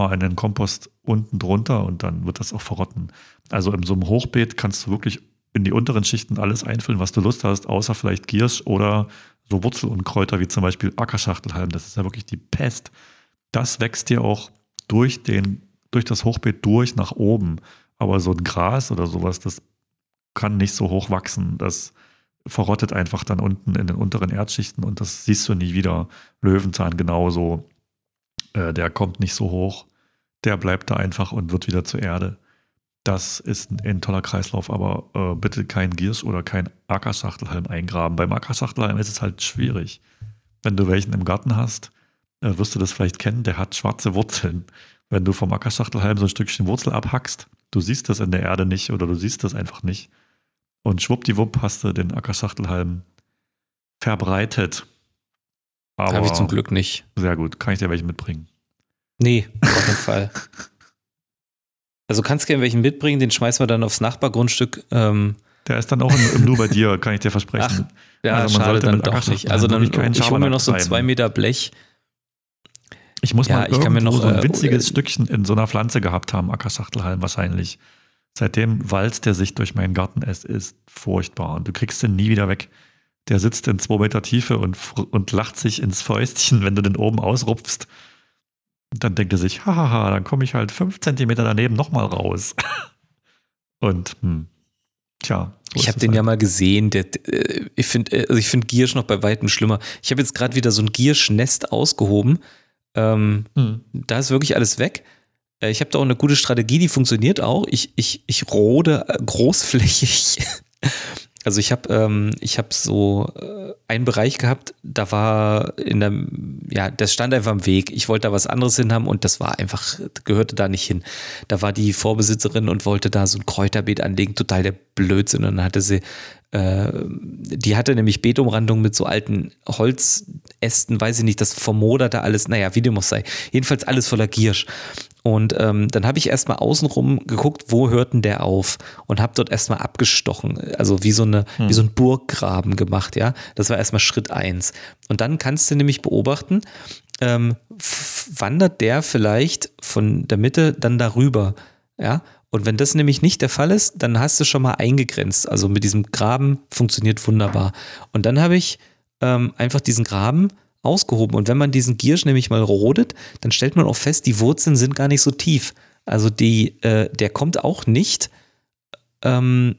mal in den Kompost unten drunter und dann wird das auch verrotten. Also in so einem Hochbeet kannst du wirklich in die unteren Schichten alles einfüllen, was du Lust hast, außer vielleicht Giersch oder so Wurzelunkräuter wie zum Beispiel Ackerschachtelhalm. Das ist ja wirklich die Pest. Das wächst dir auch durch, den, durch das Hochbeet durch nach oben. Aber so ein Gras oder sowas, das kann nicht so hoch wachsen. Das verrottet einfach dann unten in den unteren Erdschichten und das siehst du nie wieder. Löwenzahn genauso. Äh, der kommt nicht so hoch. Der bleibt da einfach und wird wieder zur Erde. Das ist ein, ein toller Kreislauf, aber äh, bitte kein Giersch oder kein Ackerschachtelhalm eingraben. Beim Ackerschachtelhalm ist es halt schwierig. wenn du welchen im Garten hast, äh, wirst du das vielleicht kennen, der hat schwarze Wurzeln. Wenn du vom Ackerschachtelhalm so ein Stückchen Wurzel abhackst, du siehst das in der Erde nicht oder du siehst das einfach nicht. Und schwuppdiwupp hast du den Ackerschachtelhalm verbreitet. Habe ich zum Glück nicht. Sehr gut. Kann ich dir welche mitbringen? Nee, auf keinen Fall. Also kannst gerne welchen mitbringen, den schmeißen wir dann aufs Nachbargrundstück. Ähm, der ist dann auch im, Nu bei dir, kann ich dir versprechen. Ach, ja, also man schade dann doch nicht. Also dann, ich hole mir noch so zwei Meter Blech. Ich muss ja, mal ich kann mir noch so ein äh, winziges äh, Stückchen in so einer Pflanze gehabt haben, Ackerschachtelhalm wahrscheinlich. Seitdem walzt der sich durch meinen Garten. Es ist furchtbar. Und du kriegst den nie wieder weg. Der sitzt in zwei Meter Tiefe und, und lacht sich ins Fäustchen, wenn du den oben ausrupfst. Dann denkt er sich, hahaha, dann komme ich halt fünf Zentimeter daneben nochmal raus. und, hm, tja. So ich habe den halt. ja mal gesehen. Der, ich finde also find Giersch noch bei weitem schlimmer. Ich habe jetzt gerade wieder so ein Gierschnest ausgehoben. Ähm, hm. Da ist wirklich alles weg. Äh, ich habe da auch eine gute Strategie, die funktioniert auch. Ich, ich, ich rode äh, großflächig. Also ich habe ähm, ich habe so äh, einen Bereich gehabt, da war in der ja, das stand einfach im Weg. Ich wollte da was anderes hin haben und das war einfach gehörte da nicht hin. Da war die Vorbesitzerin und wollte da so ein Kräuterbeet anlegen, total der Blödsinn und dann hatte sie äh, die hatte nämlich Beetumrandung mit so alten Holzästen, weiß ich nicht, das vermoderte alles, naja, wie dem auch sei. Jedenfalls alles voller Giersch. Und ähm, dann habe ich erstmal außenrum geguckt, wo hört denn der auf? Und habe dort erstmal abgestochen, also wie so, eine, hm. wie so ein Burggraben gemacht, ja. Das war erstmal Schritt eins. Und dann kannst du nämlich beobachten, ähm, wandert der vielleicht von der Mitte dann darüber, ja. Und wenn das nämlich nicht der Fall ist, dann hast du schon mal eingegrenzt. Also mit diesem Graben funktioniert wunderbar. Und dann habe ich ähm, einfach diesen Graben ausgehoben. Und wenn man diesen Giersch nämlich mal rodet, dann stellt man auch fest, die Wurzeln sind gar nicht so tief. Also die, äh, der kommt auch nicht. Ähm,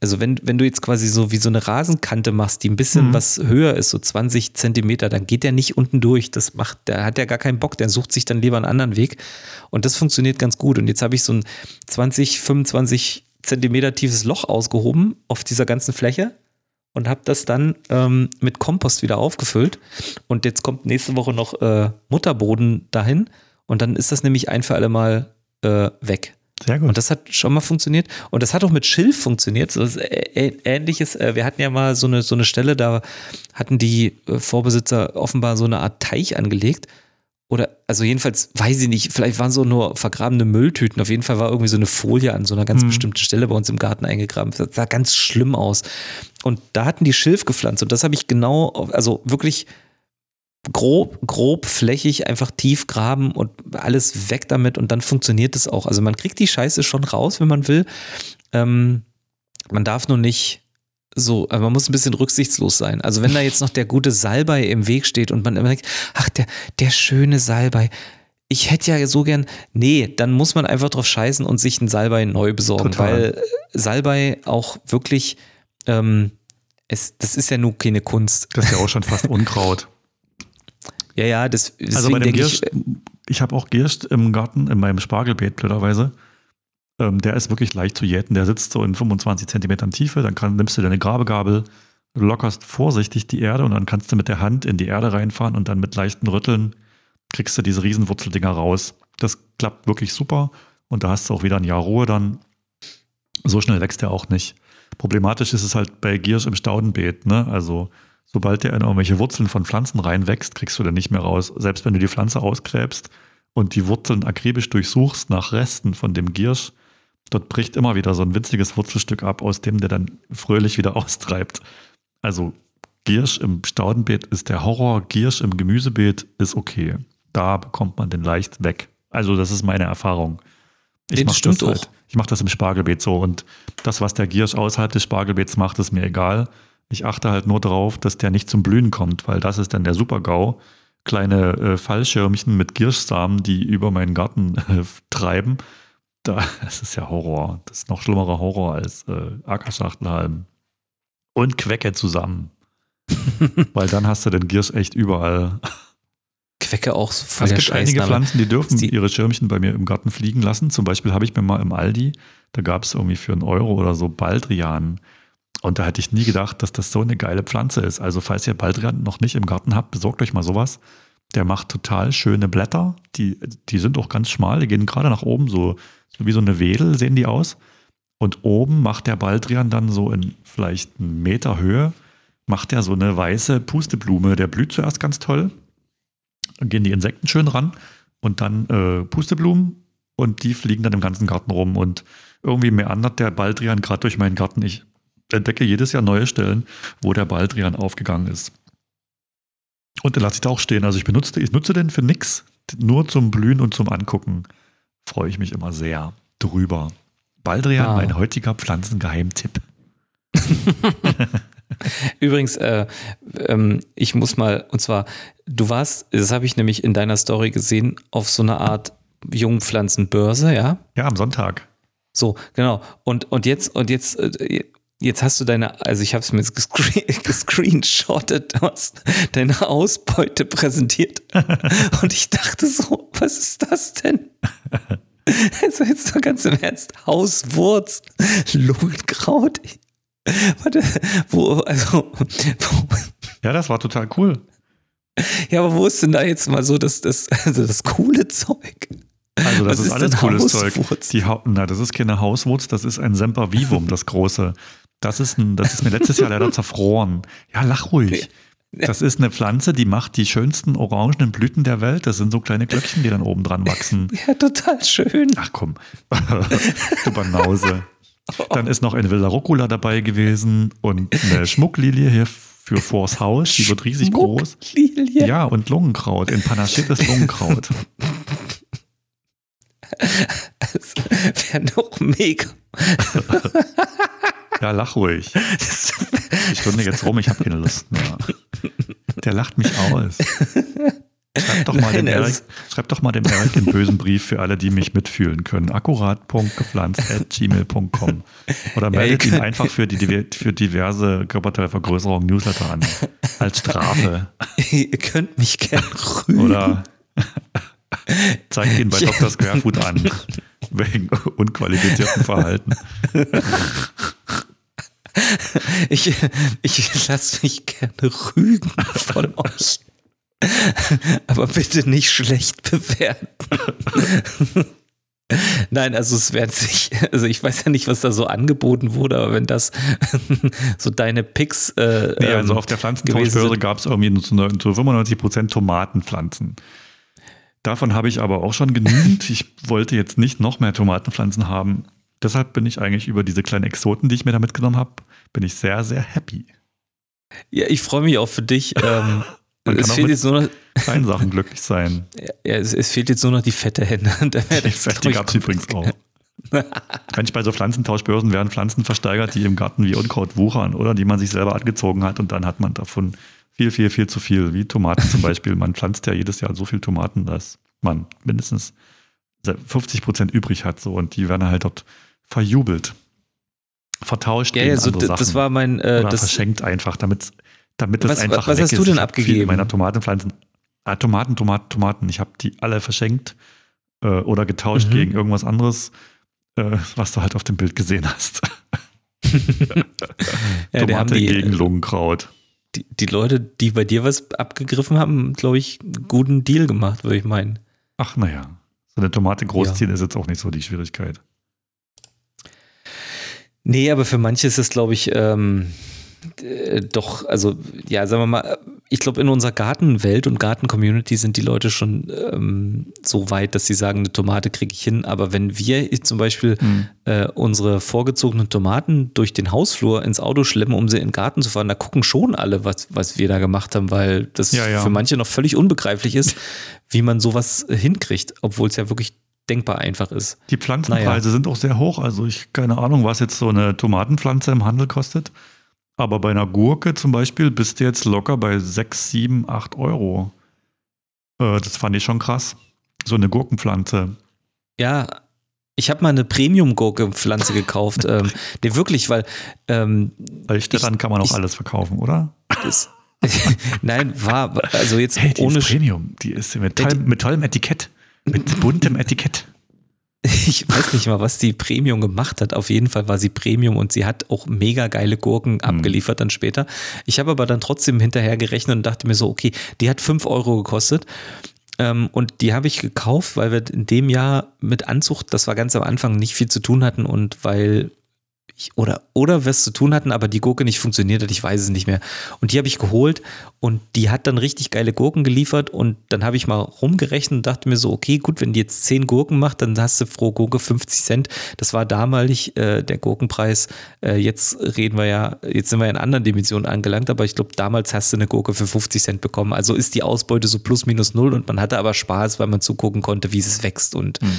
also wenn, wenn du jetzt quasi so wie so eine Rasenkante machst, die ein bisschen mhm. was höher ist, so 20 Zentimeter, dann geht der nicht unten durch. Das macht, der hat ja gar keinen Bock, der sucht sich dann lieber einen anderen Weg. Und das funktioniert ganz gut. Und jetzt habe ich so ein 20, 25 Zentimeter tiefes Loch ausgehoben auf dieser ganzen Fläche und habe das dann ähm, mit Kompost wieder aufgefüllt. Und jetzt kommt nächste Woche noch äh, Mutterboden dahin und dann ist das nämlich ein für alle Mal äh, weg. Sehr gut. Und das hat schon mal funktioniert. Und das hat auch mit Schilf funktioniert. So ähnliches. Äh, wir hatten ja mal so eine, so eine Stelle, da hatten die äh, Vorbesitzer offenbar so eine Art Teich angelegt. Oder, also jedenfalls, weiß ich nicht, vielleicht waren so nur vergrabene Mülltüten. Auf jeden Fall war irgendwie so eine Folie an so einer ganz mhm. bestimmten Stelle bei uns im Garten eingegraben. Das sah ganz schlimm aus. Und da hatten die Schilf gepflanzt. Und das habe ich genau, also wirklich grob, grob, flächig einfach tief graben und alles weg damit und dann funktioniert es auch. Also man kriegt die Scheiße schon raus, wenn man will. Ähm, man darf nur nicht so, man muss ein bisschen rücksichtslos sein. Also wenn da jetzt noch der gute Salbei im Weg steht und man immer denkt, ach, der, der schöne Salbei, ich hätte ja so gern, nee, dann muss man einfach drauf scheißen und sich einen Salbei neu besorgen, Total. weil Salbei auch wirklich, ähm, es, das ist ja nur keine Kunst. Das ist ja auch schon fast Unkraut. Ja, ja, das Also bei dem Gierst, ich, ich habe auch Gierst im Garten, in meinem Spargelbeet blöderweise. Ähm, der ist wirklich leicht zu jäten. Der sitzt so in 25 Zentimetern Tiefe. Dann kann, nimmst du deine Grabegabel, lockerst vorsichtig die Erde und dann kannst du mit der Hand in die Erde reinfahren und dann mit leichten Rütteln kriegst du diese Riesenwurzeldinger raus. Das klappt wirklich super und da hast du auch wieder ein Jahr Ruhe dann. So schnell wächst der auch nicht. Problematisch ist es halt bei Giersch im Staudenbeet. Ne? Also sobald der in irgendwelche Wurzeln von Pflanzen reinwächst, kriegst du den nicht mehr raus. Selbst wenn du die Pflanze ausgräbst und die Wurzeln akribisch durchsuchst nach Resten von dem Giersch, dort bricht immer wieder so ein winziges Wurzelstück ab, aus dem der dann fröhlich wieder austreibt. Also Giersch im Staudenbeet ist der Horror, Giersch im Gemüsebeet ist okay. Da bekommt man den leicht weg. Also das ist meine Erfahrung. Ich das stimmt das halt, Ich mache das im Spargelbeet so und das, was der Giersch außerhalb des Spargelbeets macht, ist mir egal. Ich achte halt nur darauf, dass der nicht zum Blühen kommt, weil das ist dann der Super-GAU. Kleine äh, Fallschirmchen mit Gierschsamen, die über meinen Garten äh, treiben. Da, das ist ja Horror. Das ist noch schlimmerer Horror als äh, Ackerschachtelhalm. Und Quecke zusammen. weil dann hast du den Giersch echt überall. Quecke auch voll Es gibt einige Pflanzen, die dürfen die ihre Schirmchen bei mir im Garten fliegen lassen. Zum Beispiel habe ich mir mal im Aldi, da gab es irgendwie für einen Euro oder so Baldrian Und da hätte ich nie gedacht, dass das so eine geile Pflanze ist. Also falls ihr Baldrian noch nicht im Garten habt, besorgt euch mal sowas. Der macht total schöne Blätter. Die, die sind auch ganz schmal, die gehen gerade nach oben, so, so wie so eine Wedel sehen die aus. Und oben macht der Baldrian dann so in vielleicht einen Meter Höhe, macht er so eine weiße Pusteblume. Der blüht zuerst ganz toll. Dann gehen die Insekten schön ran und dann äh, Pusteblumen und die fliegen dann im ganzen Garten rum. Und irgendwie meandert der Baldrian gerade durch meinen Garten. Ich entdecke jedes Jahr neue Stellen, wo der Baldrian aufgegangen ist. Und den lasse ich da auch stehen. Also ich benutze, ich nutze den für nichts, nur zum Blühen und zum Angucken. Freue ich mich immer sehr drüber. Baldrian, ah. mein heutiger Pflanzengeheimtipp. Übrigens, äh, ähm, ich muss mal, und zwar, du warst, das habe ich nämlich in deiner Story gesehen, auf so einer Art Jungpflanzenbörse, ja? Ja, am Sonntag. So, genau. Und, und jetzt, und jetzt, äh, jetzt hast du deine, also ich habe es mir jetzt gescreen, gescreenshottet, deine Ausbeute präsentiert. und ich dachte so, was ist das denn? Also jetzt mal ganz im Ernst, Hauswurz, Lungenkraut. Warte, wo, also, wo, Ja, das war total cool. Ja, aber wo ist denn da jetzt mal so das, das, also das coole Zeug? Also das ist, ist, alles cooles Zeug. Die, na, das ist keine Hauswurz, das ist ein Sempervivum, das große. Das ist, ein, das ist mir letztes Jahr leider zerfroren. Ja, lach ruhig. Das ist eine Pflanze, die macht die schönsten orangenen Blüten der Welt. Das sind so kleine Glöckchen, die dann oben dran wachsen. Ja, total schön. Ach komm, du Banause. Dann ist noch ein wilder Rucola dabei gewesen und eine Schmucklilie hier für vors Haus. Die wird riesig groß. Ja, und Lungenkraut, in panachiertes Lungenkraut. Das wäre noch mega. Ja, lach ruhig. Ich turne jetzt rum, ich habe keine Lust mehr. Der lacht mich aus. Schreib doch, mal Nein, dem Eric, schreib doch mal dem Eric einen bösen Brief für alle, die mich mitfühlen können. Akkurat.gepflanzt.gmail.com Oder meldet ja, ihn einfach für, die, für diverse Körperteilvergrößerung Newsletter an. Als Strafe. Ihr könnt mich gerne rügen. Oder zeigt ihn bei Dr. Squarefoot an. Wegen unqualifiziertem Verhalten. Ich, ich lasse mich gerne rügen von euch. Aber bitte nicht schlecht bewerten. Nein, also es werden sich, also ich weiß ja nicht, was da so angeboten wurde, aber wenn das so deine Picks. Äh, nee, also ähm, auf der Pflanzentauschbörse gab es irgendwie zu, zu 95% Tomatenpflanzen. Davon habe ich aber auch schon genügend. Ich wollte jetzt nicht noch mehr Tomatenpflanzen haben. Deshalb bin ich eigentlich über diese kleinen Exoten, die ich mir da mitgenommen habe, bin ich sehr, sehr happy. Ja, ich freue mich auch für dich. Ähm, Man es fehlt jetzt nur noch kleinen Sachen glücklich sein. Ja, es, es, fehlt jetzt nur noch die fette Hände. die fette gab es übrigens auch. Manchmal bei so Pflanzentauschbörsen werden Pflanzen versteigert, die im Garten wie Unkraut wuchern oder die man sich selber angezogen hat und dann hat man davon viel, viel, viel zu viel. Wie Tomaten zum Beispiel. Man pflanzt ja jedes Jahr so viel Tomaten, dass man mindestens 50 Prozent übrig hat so und die werden halt dort verjubelt vertauscht ja, ja, so das war mein äh, Oder das verschenkt einfach, damit damit das was, einfach Was hast ist. du denn abgegeben? meiner Tomatenpflanzen. Ah, Tomaten, Tomaten, Tomaten. Ich habe die alle verschenkt äh, oder getauscht mhm. gegen irgendwas anderes, äh, was du halt auf dem Bild gesehen hast. ja, Tomate die, gegen Lungenkraut. Die, die, Leute, die bei dir was abgegriffen haben, glaube ich, einen guten Deal gemacht, würde ich meinen. Ach, naja. So eine Tomate großziehen ja. ist jetzt auch nicht so die Schwierigkeit. Nee, aber für manche ist es, glaube ich, ähm, äh, doch, also ja, sagen wir mal, ich glaube, in unserer Gartenwelt und Garten-Community sind die Leute schon ähm, so weit, dass sie sagen, eine Tomate kriege ich hin. Aber wenn wir zum Beispiel mhm. äh, unsere vorgezogenen Tomaten durch den Hausflur ins Auto schleppen, um sie in den Garten zu fahren, da gucken schon alle, was, was wir da gemacht haben, weil das ja, ja. für manche noch völlig unbegreiflich ist, wie man sowas hinkriegt, obwohl es ja wirklich denkbar einfach ist. Die Pflanzenpreise naja. sind auch sehr hoch. Also ich keine Ahnung, was jetzt so eine Tomatenpflanze im Handel kostet. Aber bei einer Gurke zum Beispiel bist du jetzt locker bei 6, 7, 8 Euro. Äh, das fand ich schon krass. So eine Gurkenpflanze. Ja, ich habe mal eine Premium-Gurkenpflanze gekauft. ähm, nee, wirklich, weil. Ähm, Bei Städtern kann man auch ich, alles verkaufen, oder? Das, Nein, war. Also jetzt hey, die ohne. Ist Premium. Die ist mit, toll, mit tollem Etikett. Mit buntem Etikett. ich weiß nicht mal, was die Premium gemacht hat. Auf jeden Fall war sie Premium und sie hat auch mega geile Gurken mhm. abgeliefert dann später. Ich habe aber dann trotzdem hinterher gerechnet und dachte mir so, okay, die hat 5 Euro gekostet. Ähm, und die habe ich gekauft, weil wir in dem Jahr mit Anzucht, das war ganz am Anfang, nicht viel zu tun hatten und weil oder, oder was zu tun hatten, aber die Gurke nicht funktioniert hat, ich weiß es nicht mehr. Und die habe ich geholt und die hat dann richtig geile Gurken geliefert und dann habe ich mal rumgerechnet und dachte mir so, okay, gut, wenn die jetzt 10 Gurken macht, dann hast du pro Gurke 50 Cent. Das war damalig äh, der Gurkenpreis. Äh, jetzt reden wir ja, jetzt sind wir in anderen Dimensionen angelangt, aber ich glaube, damals hast du eine Gurke für 50 Cent bekommen. Also ist die Ausbeute so plus minus null und man hatte aber Spaß, weil man zugucken konnte, wie es wächst und mhm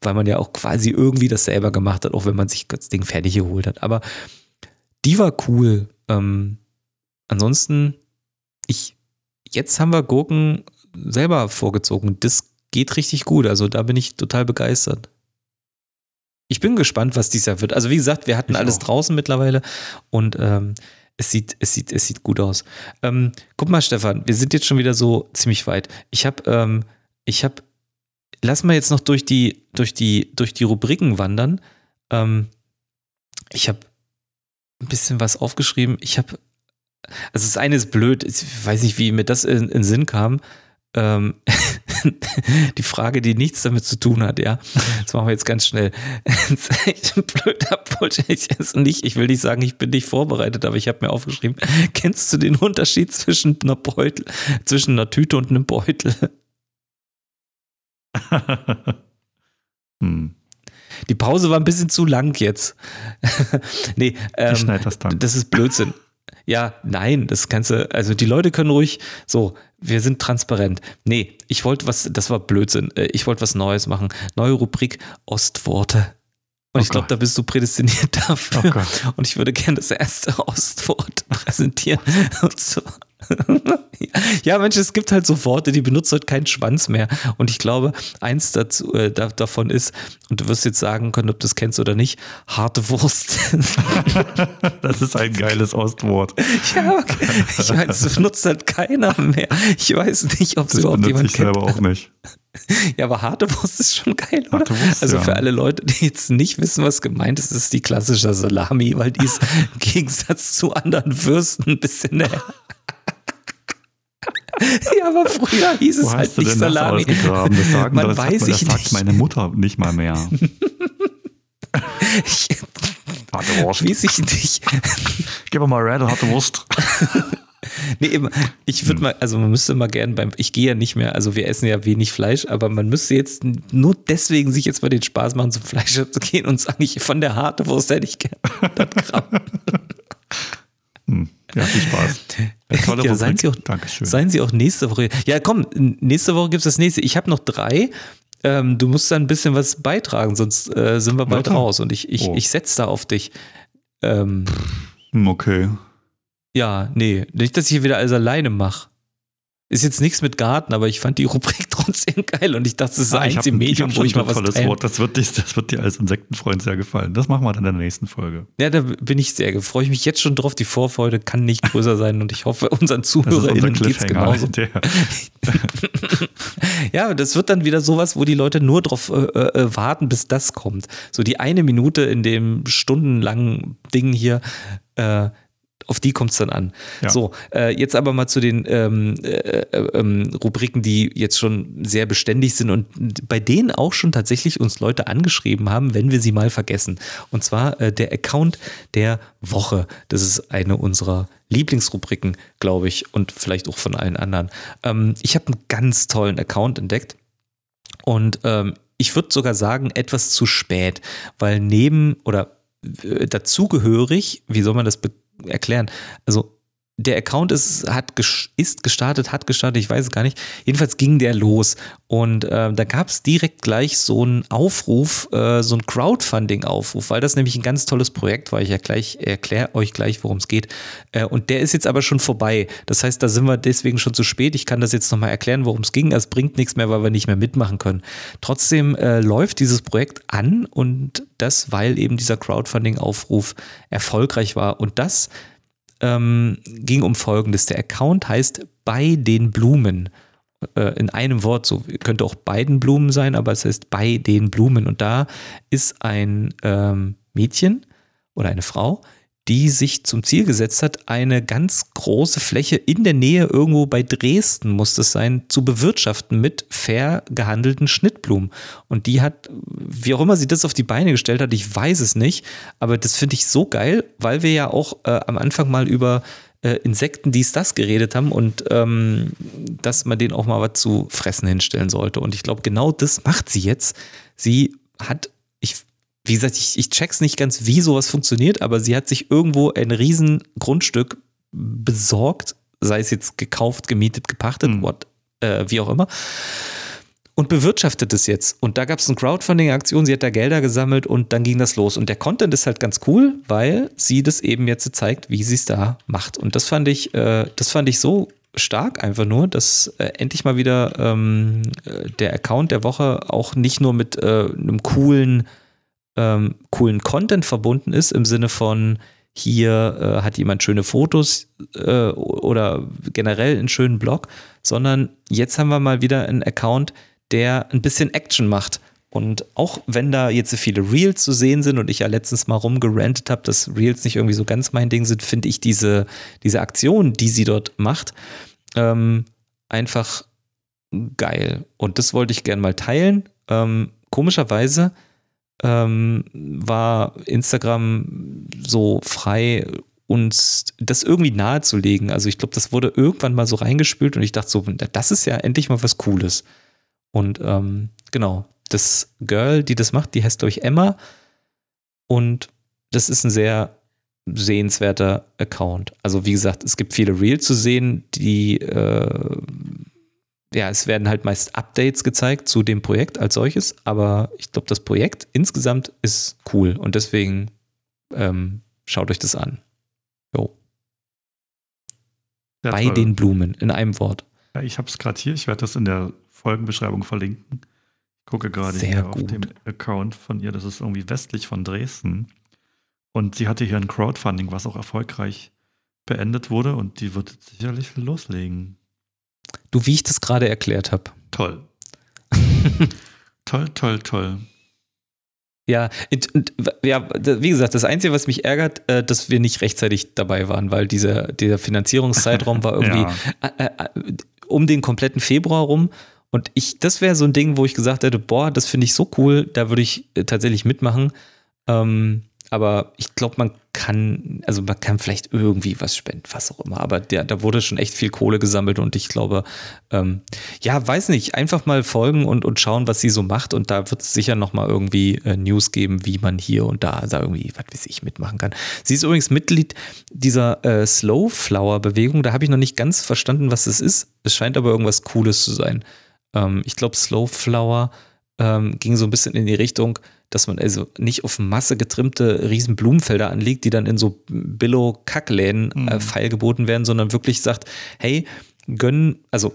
weil man ja auch quasi irgendwie das selber gemacht hat, auch wenn man sich das Ding fertig geholt hat. Aber die war cool. Ähm, ansonsten, ich, jetzt haben wir Gurken selber vorgezogen. Das geht richtig gut. Also da bin ich total begeistert. Ich bin gespannt, was dies Jahr wird. Also wie gesagt, wir hatten ich alles auch. draußen mittlerweile und ähm, es sieht, es sieht, es sieht gut aus. Ähm, guck mal, Stefan, wir sind jetzt schon wieder so ziemlich weit. Ich habe, ähm, ich habe lass mal jetzt noch durch die, durch die, durch die Rubriken wandern. Ähm, ich habe ein bisschen was aufgeschrieben. Ich habe, also das eine ist blöd, ich weiß nicht, wie mir das in, in Sinn kam. Ähm, die Frage, die nichts damit zu tun hat, ja. Das machen wir jetzt ganz schnell. Das. Ich, nicht, ich will nicht sagen, ich bin nicht vorbereitet, aber ich habe mir aufgeschrieben, kennst du den Unterschied zwischen einer Beutel, zwischen einer Tüte und einem Beutel? hm. Die Pause war ein bisschen zu lang jetzt. nee, ähm, ich schneide das dann. Das ist Blödsinn. Ja, nein, das kannst du, also die Leute können ruhig, so, wir sind transparent. Nee, ich wollte was, das war Blödsinn. Äh, ich wollte was Neues machen. Neue Rubrik Ostworte. Und oh ich glaube, da bist du prädestiniert dafür. Oh und ich würde gerne das erste Ostwort präsentieren. Und so, ja, Mensch, es gibt halt so Worte, die benutzen halt keinen Schwanz mehr. Und ich glaube, eins dazu, äh, da, davon ist, und du wirst jetzt sagen können, ob du das kennst oder nicht, harte Wurst. das ist ein geiles Ostwort. Ja, okay. ich weiß, es benutzt halt keiner mehr. Ich weiß nicht, ob es überhaupt jemand kennt. Ich selber auch nicht. Ja, aber harte Wurst ist schon geil, oder? Wurst, also für alle Leute, die jetzt nicht wissen, was gemeint ist, ist die klassische Salami, weil die ist im Gegensatz zu anderen Würsten ein bisschen näher. Ja, aber früher hieß es halt nicht Salami. Das, das sagen, Man das weiß ich das sagt meine Mutter nicht mal mehr. ich, harte Wurst. Weiß ich nicht. Gib mir mal Red, harte Wurst. nee, eben, ich würde hm. mal, also man müsste mal gern beim, ich gehe ja nicht mehr, also wir essen ja wenig Fleisch, aber man müsste jetzt nur deswegen sich jetzt mal den Spaß machen, zum Fleisch zu gehen und sagen, ich von der harte Wurst hätte ich gern 100 Gramm. Hm. Ja, viel Spaß. tolle ja, seien Sie, auch, Dankeschön. seien Sie auch nächste Woche. Ja, komm, nächste Woche gibt es das nächste. Ich habe noch drei. Ähm, du musst da ein bisschen was beitragen, sonst äh, sind wir bald ja, raus. Und ich, ich, oh. ich setze da auf dich. Ähm, hm, okay. Ja, nee, nicht, dass ich hier wieder alles alleine mache. Ist jetzt nichts mit Garten, aber ich fand die Rubrik trotzdem geil und ich dachte, das ist ah, ein einzige Medium, wo ich mal was tolles. Wort. Das wird, dir, das wird dir als Insektenfreund sehr gefallen. Das machen wir dann in der nächsten Folge. Ja, da bin ich sehr, freue ich mich jetzt schon drauf. Die Vorfreude kann nicht größer sein und ich hoffe, unseren ZuhörerInnen geht es genauso. ja, das wird dann wieder sowas, wo die Leute nur drauf äh, äh, warten, bis das kommt. So die eine Minute in dem stundenlangen Ding hier, äh, auf die kommt es dann an. Ja. So, äh, jetzt aber mal zu den ähm, äh, äh, ähm, Rubriken, die jetzt schon sehr beständig sind und bei denen auch schon tatsächlich uns Leute angeschrieben haben, wenn wir sie mal vergessen. Und zwar äh, der Account der Woche. Das ist eine unserer Lieblingsrubriken, glaube ich, und vielleicht auch von allen anderen. Ähm, ich habe einen ganz tollen Account entdeckt und ähm, ich würde sogar sagen, etwas zu spät, weil neben oder dazugehörig, wie soll man das erklären. Also der Account ist, hat, ist gestartet, hat gestartet, ich weiß es gar nicht. Jedenfalls ging der los und äh, da gab es direkt gleich so einen Aufruf, äh, so einen Crowdfunding-Aufruf, weil das nämlich ein ganz tolles Projekt war. Ich erkläre euch gleich, worum es geht. Äh, und der ist jetzt aber schon vorbei. Das heißt, da sind wir deswegen schon zu spät. Ich kann das jetzt nochmal erklären, worum es ging. Es bringt nichts mehr, weil wir nicht mehr mitmachen können. Trotzdem äh, läuft dieses Projekt an und das, weil eben dieser Crowdfunding-Aufruf erfolgreich war. Und das ähm, ging um Folgendes. Der Account heißt bei den Blumen. äh, in einem Wort, so könnte auch beiden Blumen sein, aber es heißt bei den Blumen. Und da ist ein ähm, Mädchen oder eine Frau, die sich zum Ziel gesetzt hat, eine ganz große Fläche in der Nähe irgendwo bei Dresden muss es sein, zu bewirtschaften mit fair gehandelten Schnittblumen. Und die hat, wie auch immer sie das auf die Beine gestellt hat, ich weiß es nicht, aber das finde ich so geil, weil wir ja auch äh, am Anfang mal über äh, Insekten dies, das geredet haben und ähm, dass man denen auch mal was zu fressen hinstellen sollte. Und ich glaube, genau das macht sie jetzt. Sie hat, ich wie gesagt, ich, ich check's nicht ganz, wie sowas funktioniert, aber sie hat sich irgendwo ein riesen Grundstück besorgt, sei es jetzt gekauft, gemietet, gepachtet, mhm. what, äh, wie auch immer. Und bewirtschaftet es jetzt. Und da gab es eine Crowdfunding-Aktion, sie hat da Gelder gesammelt und dann ging das los. Und der Content ist halt ganz cool, weil sie das eben jetzt zeigt, wie sie es da macht. Und das fand ich, äh, das fand ich so stark einfach nur, dass äh, endlich mal wieder ähm, äh, der Account der Woche auch nicht nur mit äh, einem coolen ähm, coolen Content verbunden ist, im Sinne von hier äh, hat jemand schöne Fotos äh, oder generell einen schönen Blog, sondern jetzt haben wir mal wieder einen Account, der ein bisschen Action macht. Und auch wenn da jetzt so viele Reels zu sehen sind und ich ja letztens mal rumgerantet habe, dass Reels nicht irgendwie so ganz mein Ding sind, finde ich diese, diese Aktion, die sie dort macht, ähm, einfach geil. Und das wollte ich gerne mal teilen. Ähm, komischerweise ähm, war Instagram so frei, uns das irgendwie nahezulegen. Also ich glaube, das wurde irgendwann mal so reingespült und ich dachte so, das ist ja endlich mal was Cooles. Und ähm, genau, das Girl, die das macht, die heißt, glaube ich, Emma. Und das ist ein sehr sehenswerter Account. Also wie gesagt, es gibt viele Reels zu sehen, die äh, ja, es werden halt meist Updates gezeigt zu dem Projekt als solches, aber ich glaube, das Projekt insgesamt ist cool und deswegen ähm, schaut euch das an. Jo. Ja, Bei toll. den Blumen, in einem Wort. Ja, ich habe es gerade hier, ich werde das in der Folgenbeschreibung verlinken. Ich gucke gerade hier gut. auf dem Account von ihr, das ist irgendwie westlich von Dresden. Und sie hatte hier ein Crowdfunding, was auch erfolgreich beendet wurde und die wird sicherlich loslegen. Du, wie ich das gerade erklärt habe. Toll. toll, toll, toll. Ja, und, ja, wie gesagt, das Einzige, was mich ärgert, äh, dass wir nicht rechtzeitig dabei waren, weil dieser, dieser Finanzierungszeitraum war irgendwie ja. äh, äh, um den kompletten Februar rum. Und ich, das wäre so ein Ding, wo ich gesagt hätte, boah, das finde ich so cool, da würde ich äh, tatsächlich mitmachen. Ähm, aber ich glaube, man kann, also man kann vielleicht irgendwie was spenden, was auch immer. Aber der, da wurde schon echt viel Kohle gesammelt und ich glaube, ähm, ja, weiß nicht, einfach mal folgen und, und schauen, was sie so macht. Und da wird es sicher nochmal irgendwie äh, News geben, wie man hier und da, da irgendwie, was weiß ich, mitmachen kann. Sie ist übrigens Mitglied dieser äh, Slow Flower Bewegung. Da habe ich noch nicht ganz verstanden, was es ist. Es scheint aber irgendwas Cooles zu sein. Ähm, ich glaube, Slow Flower ähm, ging so ein bisschen in die Richtung, dass man also nicht auf Masse getrimmte riesen Blumenfelder anlegt, die dann in so Billo-Kackläden äh, mhm. feilgeboten werden, sondern wirklich sagt, hey, gönnen, also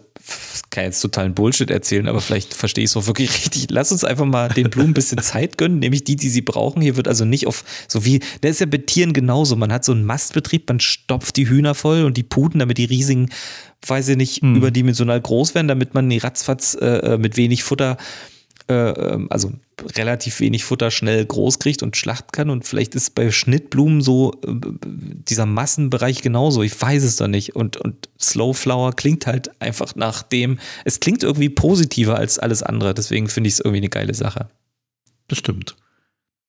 kann jetzt totalen Bullshit erzählen, aber vielleicht verstehe ich es auch wirklich richtig. Lass uns einfach mal den Blumen ein bisschen Zeit gönnen, nämlich die, die sie brauchen. Hier wird also nicht auf so wie, das ist ja bei Tieren genauso. Man hat so einen Mastbetrieb, man stopft die Hühner voll und die Puten, damit die riesigen, weiß ich nicht, hm. überdimensional groß werden, damit man die ratzfatz äh, äh mit wenig Futter äh, also relativ wenig Futter schnell groß kriegt und schlachten kann. Und vielleicht ist bei Schnittblumen so äh, dieser Massenbereich genauso. Ich weiß es doch nicht. Und, und Slow Flower klingt halt einfach nach dem, es klingt irgendwie positiver als alles andere. Deswegen finde ich es irgendwie eine geile Sache. Das stimmt.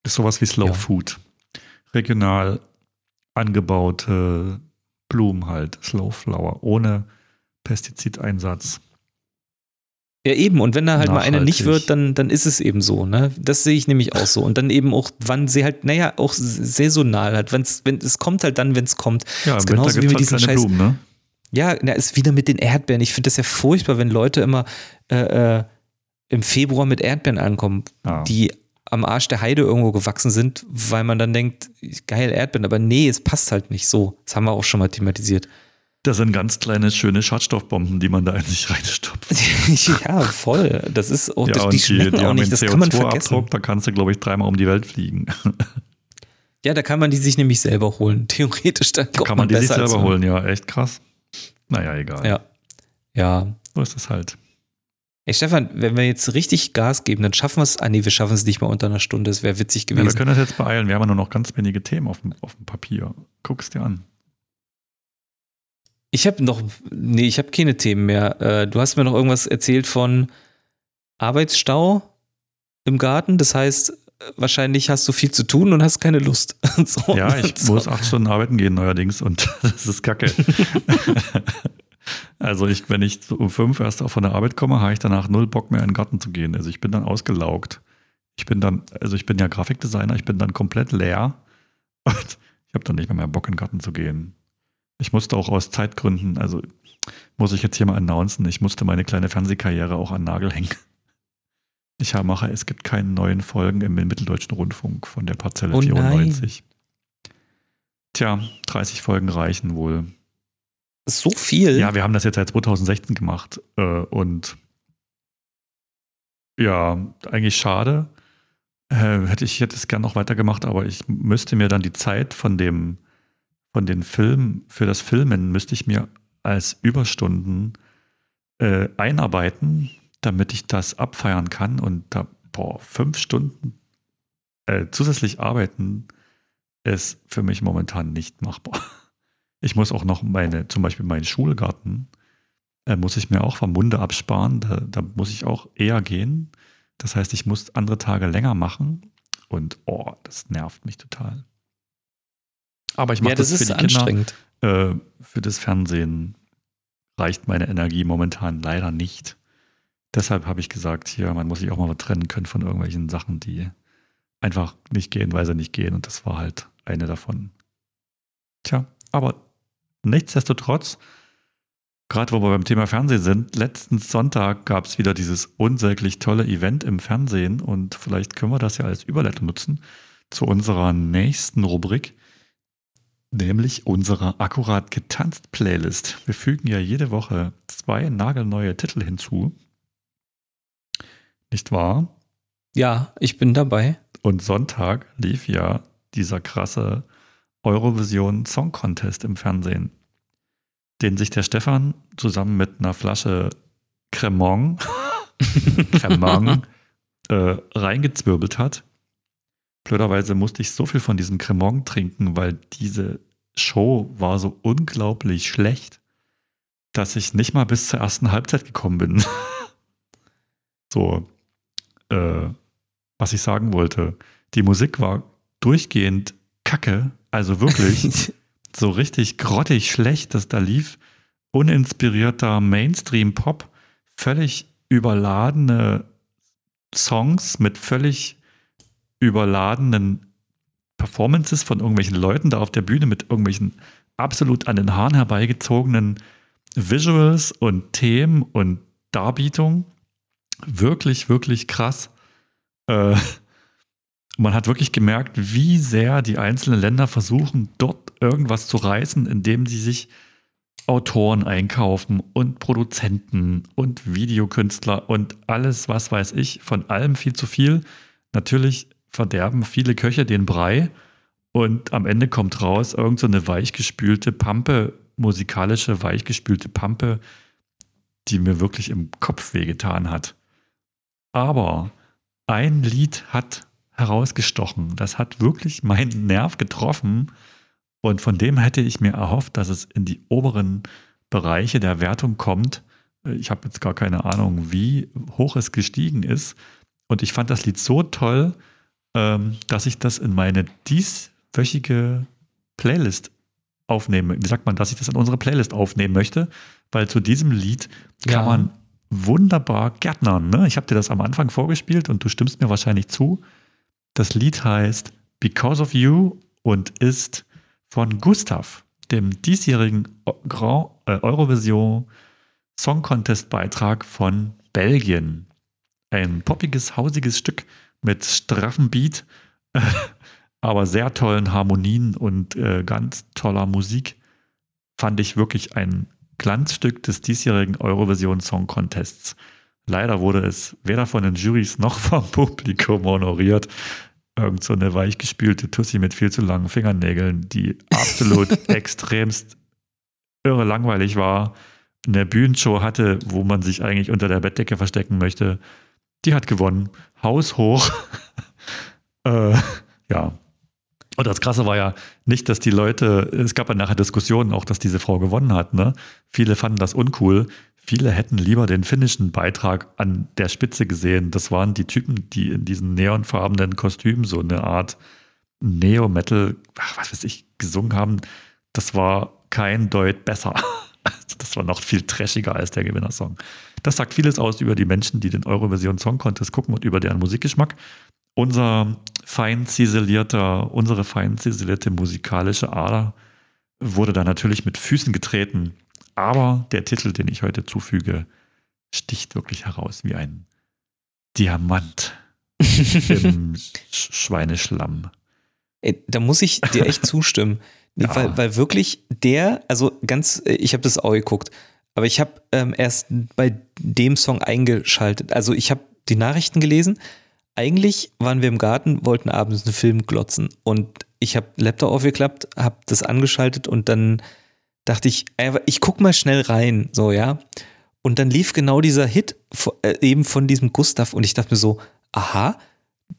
Das ist sowas wie Slow ja. Food. Regional angebaute Blumen halt, Slow Flower, ohne Pestizideinsatz. Ja, eben. Und wenn da halt Nachhaltig. mal eine nicht wird, dann, dann ist es eben so. Ne? Das sehe ich nämlich auch so. Und dann eben auch, wann sie halt, naja, auch saisonal hat. Wenn's, wenn, es kommt halt dann, wenn es kommt. Ja, ist genauso wie mit halt diesen Scheiß. Blumen, ne? Ja, na, ist wieder mit den Erdbeeren. Ich finde das ja furchtbar, wenn Leute immer äh, äh, im Februar mit Erdbeeren ankommen, ja. die am Arsch der Heide irgendwo gewachsen sind, weil man dann denkt, geil, Erdbeeren. Aber nee, es passt halt nicht so. Das haben wir auch schon mal thematisiert. Das sind ganz kleine, schöne Schadstoffbomben, die man da in sich reinstopft. ja, voll. Das ist auch, ja, das, die, die schmecken die auch nicht, das kann man vergessen. Da kannst du, glaube ich, dreimal um die Welt fliegen. Ja, da kann man die sich nämlich selber holen. Theoretisch dann da kann man die sich selber holen, ja, echt krass. Naja, egal. Ja. Ja. So ist es halt. Ey, Stefan, wenn wir jetzt richtig Gas geben, dann schaffen wir es. Ah, nee, wir schaffen es nicht mal unter einer Stunde. Das wäre witzig gewesen. Ja, wir können das jetzt beeilen. Wir haben ja nur noch ganz wenige Themen auf dem, auf dem Papier. Guck es dir an. Ich habe noch, nee, ich habe keine Themen mehr. Äh, du hast mir noch irgendwas erzählt von Arbeitsstau im Garten. Das heißt, wahrscheinlich hast du viel zu tun und hast keine Lust. so, ja, ich so. muss acht Stunden arbeiten gehen neuerdings und das ist kacke. also ich, wenn ich um fünf erst von der Arbeit komme, habe ich danach null Bock mehr in den Garten zu gehen. Also ich bin dann ausgelaugt. Ich bin dann, also ich bin ja Grafikdesigner, ich bin dann komplett leer und ich habe dann nicht mehr, mehr Bock in den Garten zu gehen. Ich musste auch aus Zeitgründen, also muss ich jetzt hier mal announcen, ich musste meine kleine Fernsehkarriere auch an Nagel hängen. Ich mache, es gibt keine neuen Folgen im Mitteldeutschen Rundfunk von der Parzelle oh 94. Tja, 30 Folgen reichen wohl. So viel? Ja, wir haben das jetzt seit 2016 gemacht äh, und ja, eigentlich schade. Äh, hätte ich hätte es gern noch weitergemacht, aber ich müsste mir dann die Zeit von dem von den Filmen, für das Filmen müsste ich mir als Überstunden äh, einarbeiten, damit ich das abfeiern kann und da, boah, fünf Stunden äh, zusätzlich arbeiten ist für mich momentan nicht machbar. Ich muss auch noch meine, zum Beispiel meinen Schulgarten, äh, muss ich mir auch vom Munde absparen. Da, da, muss ich auch eher gehen. Das heißt, ich muss andere Tage länger machen und oh, das nervt mich total. Aber ich mache ja, das, das für die Kinder. Äh, für das Fernsehen reicht meine Energie momentan leider nicht. Deshalb habe ich gesagt, hier, man muss sich auch mal trennen können von irgendwelchen Sachen, die einfach nicht gehen, weil sie nicht gehen. Und das war halt eine davon. Tja, aber nichtsdestotrotz, gerade wo wir beim Thema Fernsehen sind, letzten Sonntag gab es wieder dieses unsäglich tolle Event im Fernsehen und vielleicht können wir das ja als Überleitung nutzen zu unserer nächsten Rubrik nämlich unserer akkurat getanzt Playlist. Wir fügen ja jede Woche zwei nagelneue Titel hinzu. Nicht wahr? Ja, ich bin dabei. Und Sonntag lief ja dieser krasse Eurovision Song Contest im Fernsehen, den sich der Stefan zusammen mit einer Flasche Cremon, Cremon äh, reingezwirbelt hat. Blöderweise musste ich so viel von diesem Cremant trinken, weil diese Show war so unglaublich schlecht, dass ich nicht mal bis zur ersten Halbzeit gekommen bin. so, äh, was ich sagen wollte. Die Musik war durchgehend kacke, also wirklich so richtig grottig schlecht, dass da lief. Uninspirierter Mainstream-Pop, völlig überladene Songs mit völlig überladenen Performances von irgendwelchen Leuten da auf der Bühne mit irgendwelchen absolut an den Haaren herbeigezogenen Visuals und Themen und Darbietungen. Wirklich, wirklich krass. Äh, man hat wirklich gemerkt, wie sehr die einzelnen Länder versuchen, dort irgendwas zu reißen, indem sie sich Autoren einkaufen und Produzenten und Videokünstler und alles, was weiß ich, von allem viel zu viel. Natürlich verderben viele Köche den Brei und am Ende kommt raus irgend so eine weichgespülte Pampe, musikalische weichgespülte Pampe, die mir wirklich im Kopf wehgetan hat. Aber ein Lied hat herausgestochen. Das hat wirklich meinen Nerv getroffen. Und von dem hätte ich mir erhofft, dass es in die oberen Bereiche der Wertung kommt. Ich habe jetzt gar keine Ahnung, wie hoch es gestiegen ist. Und ich fand das Lied so toll, ähm, dass ich das in meine dieswöchige Playlist aufnehme. Wie sagt man, dass ich das in unsere Playlist aufnehmen möchte, weil zu diesem Lied kann ja. man wunderbar gärtnern. Ne? Ich habe dir das am Anfang vorgespielt und du stimmst mir wahrscheinlich zu. Das Lied heißt Because of You und ist von Gustav, dem diesjährigen Grand äh, Eurovision Song Contest Beitrag von Belgien. Ein poppiges, hausiges Stück mit straffem Beat, äh, aber sehr tollen Harmonien und äh, ganz toller Musik. Fand ich wirklich ein Glanzstück des diesjährigen Eurovision Song Contests. Leider wurde es weder von den Jurys noch vom Publikum honoriert. Irgend so eine weichgespülte Tussi mit viel zu langen Fingernägeln, die absolut extremst irre langweilig war eine Bühnenshow hatte, wo man sich eigentlich unter der Bettdecke verstecken möchte, die hat gewonnen. Haus hoch. äh, ja. Und das Krasse war ja nicht, dass die Leute, es gab ja nachher Diskussionen auch, dass diese Frau gewonnen hat. Ne? Viele fanden das uncool. Viele hätten lieber den finnischen Beitrag an der Spitze gesehen. Das waren die Typen, die in diesen neonfarbenen Kostümen so eine Art Neo-Metal, was weiß ich, gesungen haben. Das war kein Deut besser. Das war noch viel trashiger als der Gewinnersong. Das sagt vieles aus über die Menschen, die den Eurovision Song Contest gucken und über deren Musikgeschmack. Unser fein ziselierter, unsere fein ziselierte musikalische Ader wurde da natürlich mit Füßen getreten. Aber der Titel, den ich heute zufüge, sticht wirklich heraus wie ein Diamant im Schweineschlamm. Ey, da muss ich dir echt zustimmen. Ja. Weil, weil wirklich der, also ganz, ich habe das auch geguckt, aber ich habe ähm, erst bei dem Song eingeschaltet. Also ich habe die Nachrichten gelesen. Eigentlich waren wir im Garten, wollten abends einen Film glotzen und ich habe Laptop aufgeklappt, habe das angeschaltet und dann dachte ich, ich guck mal schnell rein, so ja. Und dann lief genau dieser Hit äh, eben von diesem Gustav und ich dachte mir so, aha,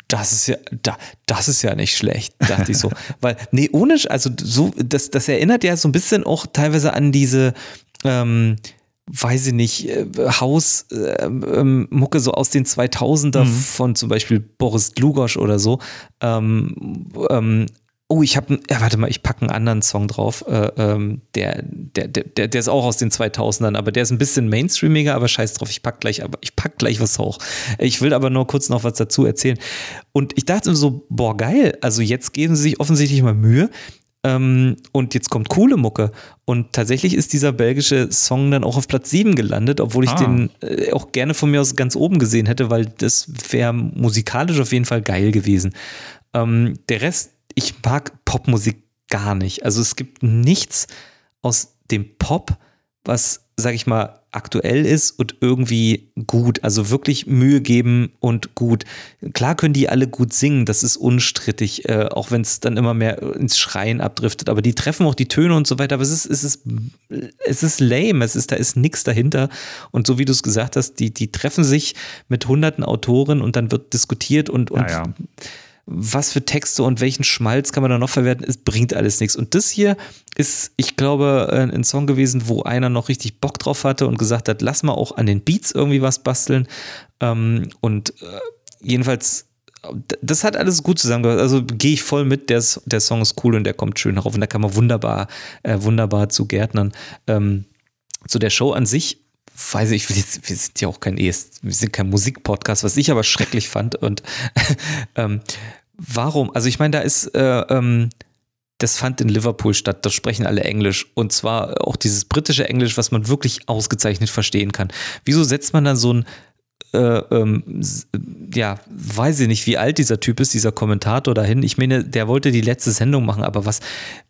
das ist ja, da, das ist ja nicht schlecht, dachte ich so. Weil, nee, ohne, also so, das, das erinnert ja so ein bisschen auch teilweise an diese, ähm, weiß ich nicht, äh, Hausmucke ähm, ähm so aus den 2000er mhm. von zum Beispiel Boris Dlugosch oder so. Ähm, ähm, Oh, ich habe, ja, warte mal, ich packe einen anderen Song drauf. Äh, ähm, der, der, der, der ist auch aus den 2000ern, aber der ist ein bisschen mainstreamiger, aber scheiß drauf, ich pack gleich, aber ich pack gleich was hoch. Ich will aber nur kurz noch was dazu erzählen. Und ich dachte so, boah, geil. Also jetzt geben sie sich offensichtlich mal Mühe. Ähm, und jetzt kommt coole Mucke. Und tatsächlich ist dieser belgische Song dann auch auf Platz 7 gelandet, obwohl ich ah. den äh, auch gerne von mir aus ganz oben gesehen hätte, weil das wäre musikalisch auf jeden Fall geil gewesen. Ähm, der Rest ich mag Popmusik gar nicht. Also es gibt nichts aus dem Pop, was, sag ich mal, aktuell ist und irgendwie gut. Also wirklich Mühe geben und gut. Klar können die alle gut singen, das ist unstrittig, äh, auch wenn es dann immer mehr ins Schreien abdriftet. Aber die treffen auch die Töne und so weiter. Aber es ist, es ist, es ist lame, es ist, da ist nichts dahinter. Und so wie du es gesagt hast, die, die treffen sich mit hunderten Autoren und dann wird diskutiert und, und ja, ja was für Texte und welchen Schmalz kann man da noch verwerten, es bringt alles nichts. Und das hier ist, ich glaube, ein Song gewesen, wo einer noch richtig Bock drauf hatte und gesagt hat, lass mal auch an den Beats irgendwie was basteln. Ähm, und äh, jedenfalls, das hat alles gut zusammengehört. Also gehe ich voll mit, der, der Song ist cool und der kommt schön herauf und da kann man wunderbar, äh, wunderbar zu Gärtnern. Ähm, zu der Show an sich weiß ich, wir sind ja auch kein ES, wir sind kein Musikpodcast, was ich aber schrecklich fand. Und ähm, warum? Also ich meine, da ist, äh, ähm, das fand in Liverpool statt, da sprechen alle Englisch und zwar auch dieses britische Englisch, was man wirklich ausgezeichnet verstehen kann. Wieso setzt man dann so ein äh, ähm, ja, weiß ich nicht, wie alt dieser Typ ist, dieser Kommentator dahin. Ich meine, der wollte die letzte Sendung machen, aber was,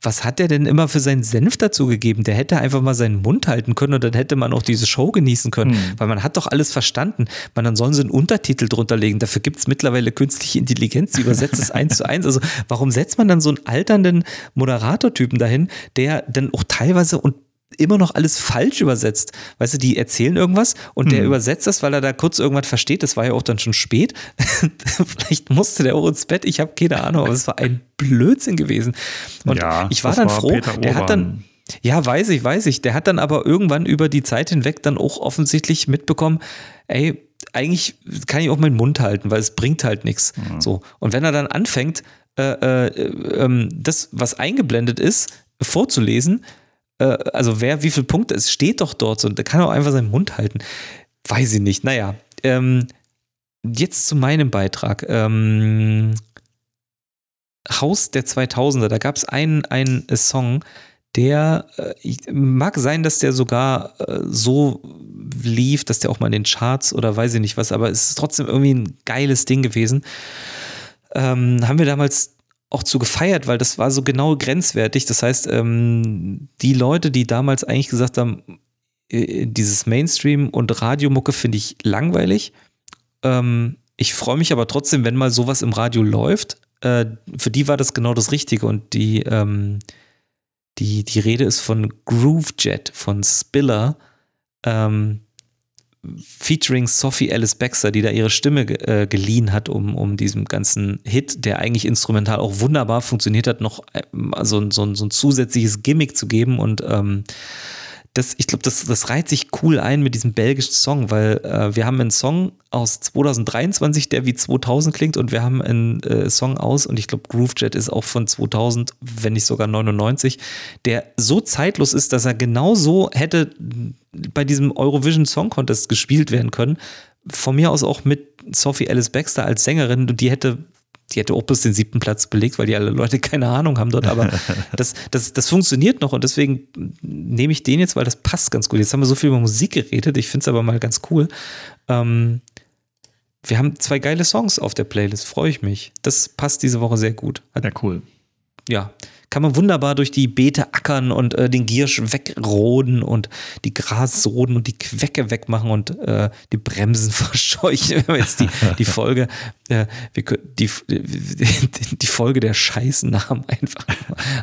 was hat der denn immer für seinen Senf dazu gegeben? Der hätte einfach mal seinen Mund halten können und dann hätte man auch diese Show genießen können, hm. weil man hat doch alles verstanden. Man, dann sollen sie einen Untertitel drunter legen. Dafür gibt es mittlerweile künstliche Intelligenz, die übersetzt es eins zu eins. Also warum setzt man dann so einen alternden Moderatortypen dahin, der dann auch teilweise und immer noch alles falsch übersetzt. Weißt du, die erzählen irgendwas und der mhm. übersetzt das, weil er da kurz irgendwas versteht. Das war ja auch dann schon spät. Vielleicht musste der auch ins Bett. Ich habe keine Ahnung, aber es war ein Blödsinn gewesen. Und ja, ich war dann war froh. Der hat dann, ja, weiß ich, weiß ich. Der hat dann aber irgendwann über die Zeit hinweg dann auch offensichtlich mitbekommen, ey, eigentlich kann ich auch meinen Mund halten, weil es bringt halt nichts. Mhm. So. Und wenn er dann anfängt, äh, äh, äh, das, was eingeblendet ist, vorzulesen, äh, also wer wie viele Punkte, es steht doch dort und der kann auch einfach seinen Mund halten. Weiß ich nicht. Naja, ähm, jetzt zu meinem Beitrag. Ähm, Haus der 2000er, da gab es einen, einen Song, der äh, mag sein, dass der sogar äh, so lief, dass der auch mal in den Charts oder weiß ich nicht was, aber es ist trotzdem irgendwie ein geiles Ding gewesen. Ähm, haben wir damals auch zu gefeiert, weil das war so genau grenzwertig. Das heißt, ähm, die Leute, die damals eigentlich gesagt haben, äh, dieses Mainstream und Radiomucke finde ich langweilig. Ähm, ich freue mich aber trotzdem, wenn mal sowas im Radio läuft. Äh, für die war das genau das Richtige und die, ähm, die, die Rede ist von Groovejet von Spiller. ähm, featuring Sophie Alice Baxter, die da ihre Stimme äh, geliehen hat, um, um diesem ganzen Hit, der eigentlich instrumental auch wunderbar funktioniert hat, noch äh, so, so, so ein zusätzliches Gimmick zu geben. Und ähm, das, ich glaube, das, das reiht sich cool ein mit diesem belgischen Song, weil äh, wir haben einen Song aus 2023, der wie 2000 klingt und wir haben einen äh, Song aus und ich glaube, Groovejet ist auch von 2000, wenn nicht sogar 99, der so zeitlos ist, dass er genauso hätte bei diesem Eurovision Song Contest gespielt werden können. Von mir aus auch mit Sophie Alice Baxter als Sängerin, die hätte die hätte auch bis den siebten Platz belegt, weil die alle Leute keine Ahnung haben dort. Aber das, das, das funktioniert noch und deswegen nehme ich den jetzt, weil das passt ganz gut. Jetzt haben wir so viel über Musik geredet. Ich finde es aber mal ganz cool. Ähm, wir haben zwei geile Songs auf der Playlist, freue ich mich. Das passt diese Woche sehr gut. Hat, ja, cool. Ja, kann man wunderbar durch die Beete ackern und äh, den Giersch wegroden und die Grassoden und die Quecke wegmachen und äh, die Bremsen verscheuchen. Wenn wir jetzt die, die Folge, äh, wir, die, die, Folge der Scheißnamen einfach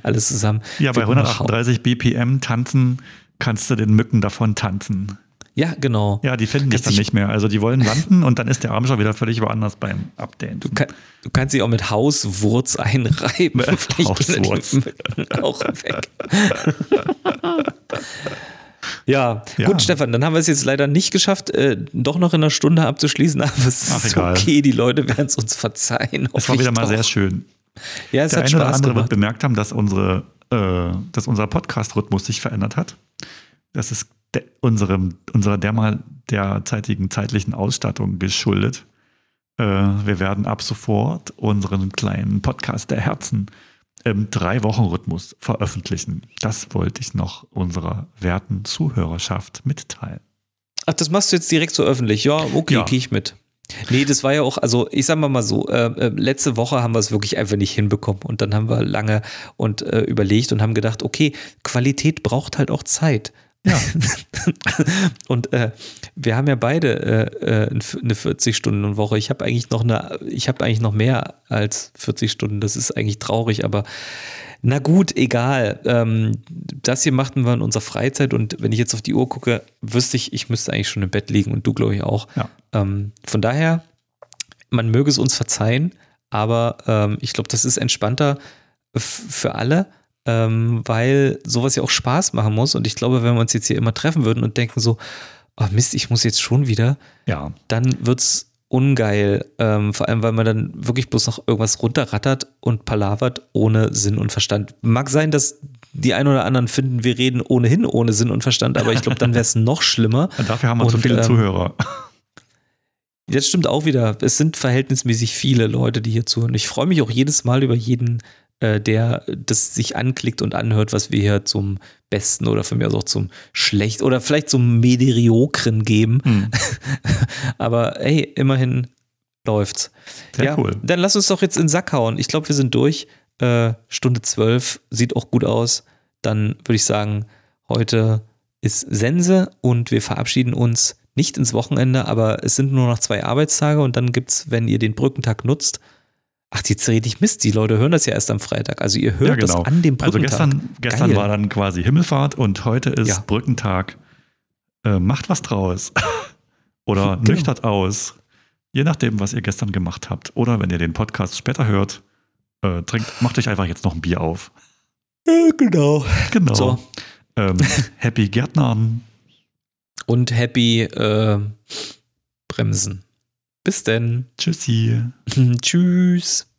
alles zusammen. Ja, bei 138 BPM tanzen kannst du den Mücken davon tanzen. Ja, genau. Ja, die finden dich dann nicht mehr. Also die wollen landen und dann ist der Arm schon wieder völlig woanders beim Update. Du, kann, du kannst sie auch mit Hauswurz einreiben. Hauswurz. auch weg. Ja, ja, gut, Stefan, dann haben wir es jetzt leider nicht geschafft, äh, doch noch in einer Stunde abzuschließen, aber es ist egal. okay, die Leute werden es uns verzeihen. Es war wieder mal doch. sehr schön. Ja, es Der hat eine Spaß oder andere gemacht. wird bemerkt haben, dass, unsere, äh, dass unser Podcast-Rhythmus sich verändert hat. Das ist de unserem, unserer dermal derzeitigen zeitlichen Ausstattung geschuldet. Äh, wir werden ab sofort unseren kleinen Podcast der Herzen im Drei-Wochen-Rhythmus veröffentlichen. Das wollte ich noch unserer werten Zuhörerschaft mitteilen. Ach, das machst du jetzt direkt so öffentlich? Ja, okay, ja. gehe ich mit. Nee, das war ja auch, also ich sag mal mal so, äh, äh, letzte Woche haben wir es wirklich einfach nicht hinbekommen und dann haben wir lange und äh, überlegt und haben gedacht, okay, Qualität braucht halt auch Zeit. Ja. und äh, wir haben ja beide äh, äh eine 40-Stunden-Woche. Ich habe eigentlich noch eine, ich habe eigentlich noch mehr als 40 Stunden. Das ist eigentlich traurig, aber na gut, egal. Ähm, das hier machten wir in unserer Freizeit und wenn ich jetzt auf die Uhr gucke, wüsste ich, ich müsste eigentlich schon im Bett liegen und du, glaube ich, auch. Ja. Ähm, von daher, man möge es uns verzeihen, aber ähm, ich glaube, das ist entspannter für alle ähm, weil sowas ja auch Spaß machen muss. Und ich glaube, wenn wir uns jetzt hier immer treffen würden und denken so, oh Mist, ich muss jetzt schon wieder, ja. dann wird es ungeil. Ähm, vor allem, weil man dann wirklich bloß noch irgendwas runterrattert und palavert ohne Sinn und Verstand. Mag sein, dass die einen oder anderen finden, wir reden ohnehin ohne Sinn und Verstand, aber ich glaube, dann wäre es noch schlimmer. Dafür haben wir und, so viele ähm, Zuhörer. Das stimmt auch wieder. Es sind verhältnismäßig viele Leute, die hier zuhören. Ich freue mich auch jedes Mal über jeden äh, der das sich anklickt und anhört, was wir hier zum Besten oder von mir aus auch zum Schlecht oder vielleicht zum Mediokren geben. Hm. Aber hey, immerhin läuft's. Sehr ja, cool. Dann lass uns doch jetzt in den Sack hauen. Ich glaube, wir sind durch. Äh, Stunde 12 sieht auch gut aus. Dann würde ich sagen, heute ist Sense und wir verabschieden uns nicht ins Wochenende, aber es sind nur noch zwei Arbeitstage und dann gibt es, wenn ihr den Brückentag nutzt, Ach, jetzt rede ich Mist. Die Leute hören das ja erst am Freitag. Also ihr hört ja, genau. das an dem Brückentag. Also gestern, gestern war dann quasi Himmelfahrt und heute ist ja. Brückentag. Äh, macht was draus. Oder genau. nüchtert aus. Je nachdem, was ihr gestern gemacht habt. Oder wenn ihr den Podcast später hört, äh, trinkt, macht euch einfach jetzt noch ein Bier auf. Ja, genau. Genau. So. Ähm, happy Gärtnern. Und happy äh, Bremsen. Bis denn. Tschüssi. Tschüss.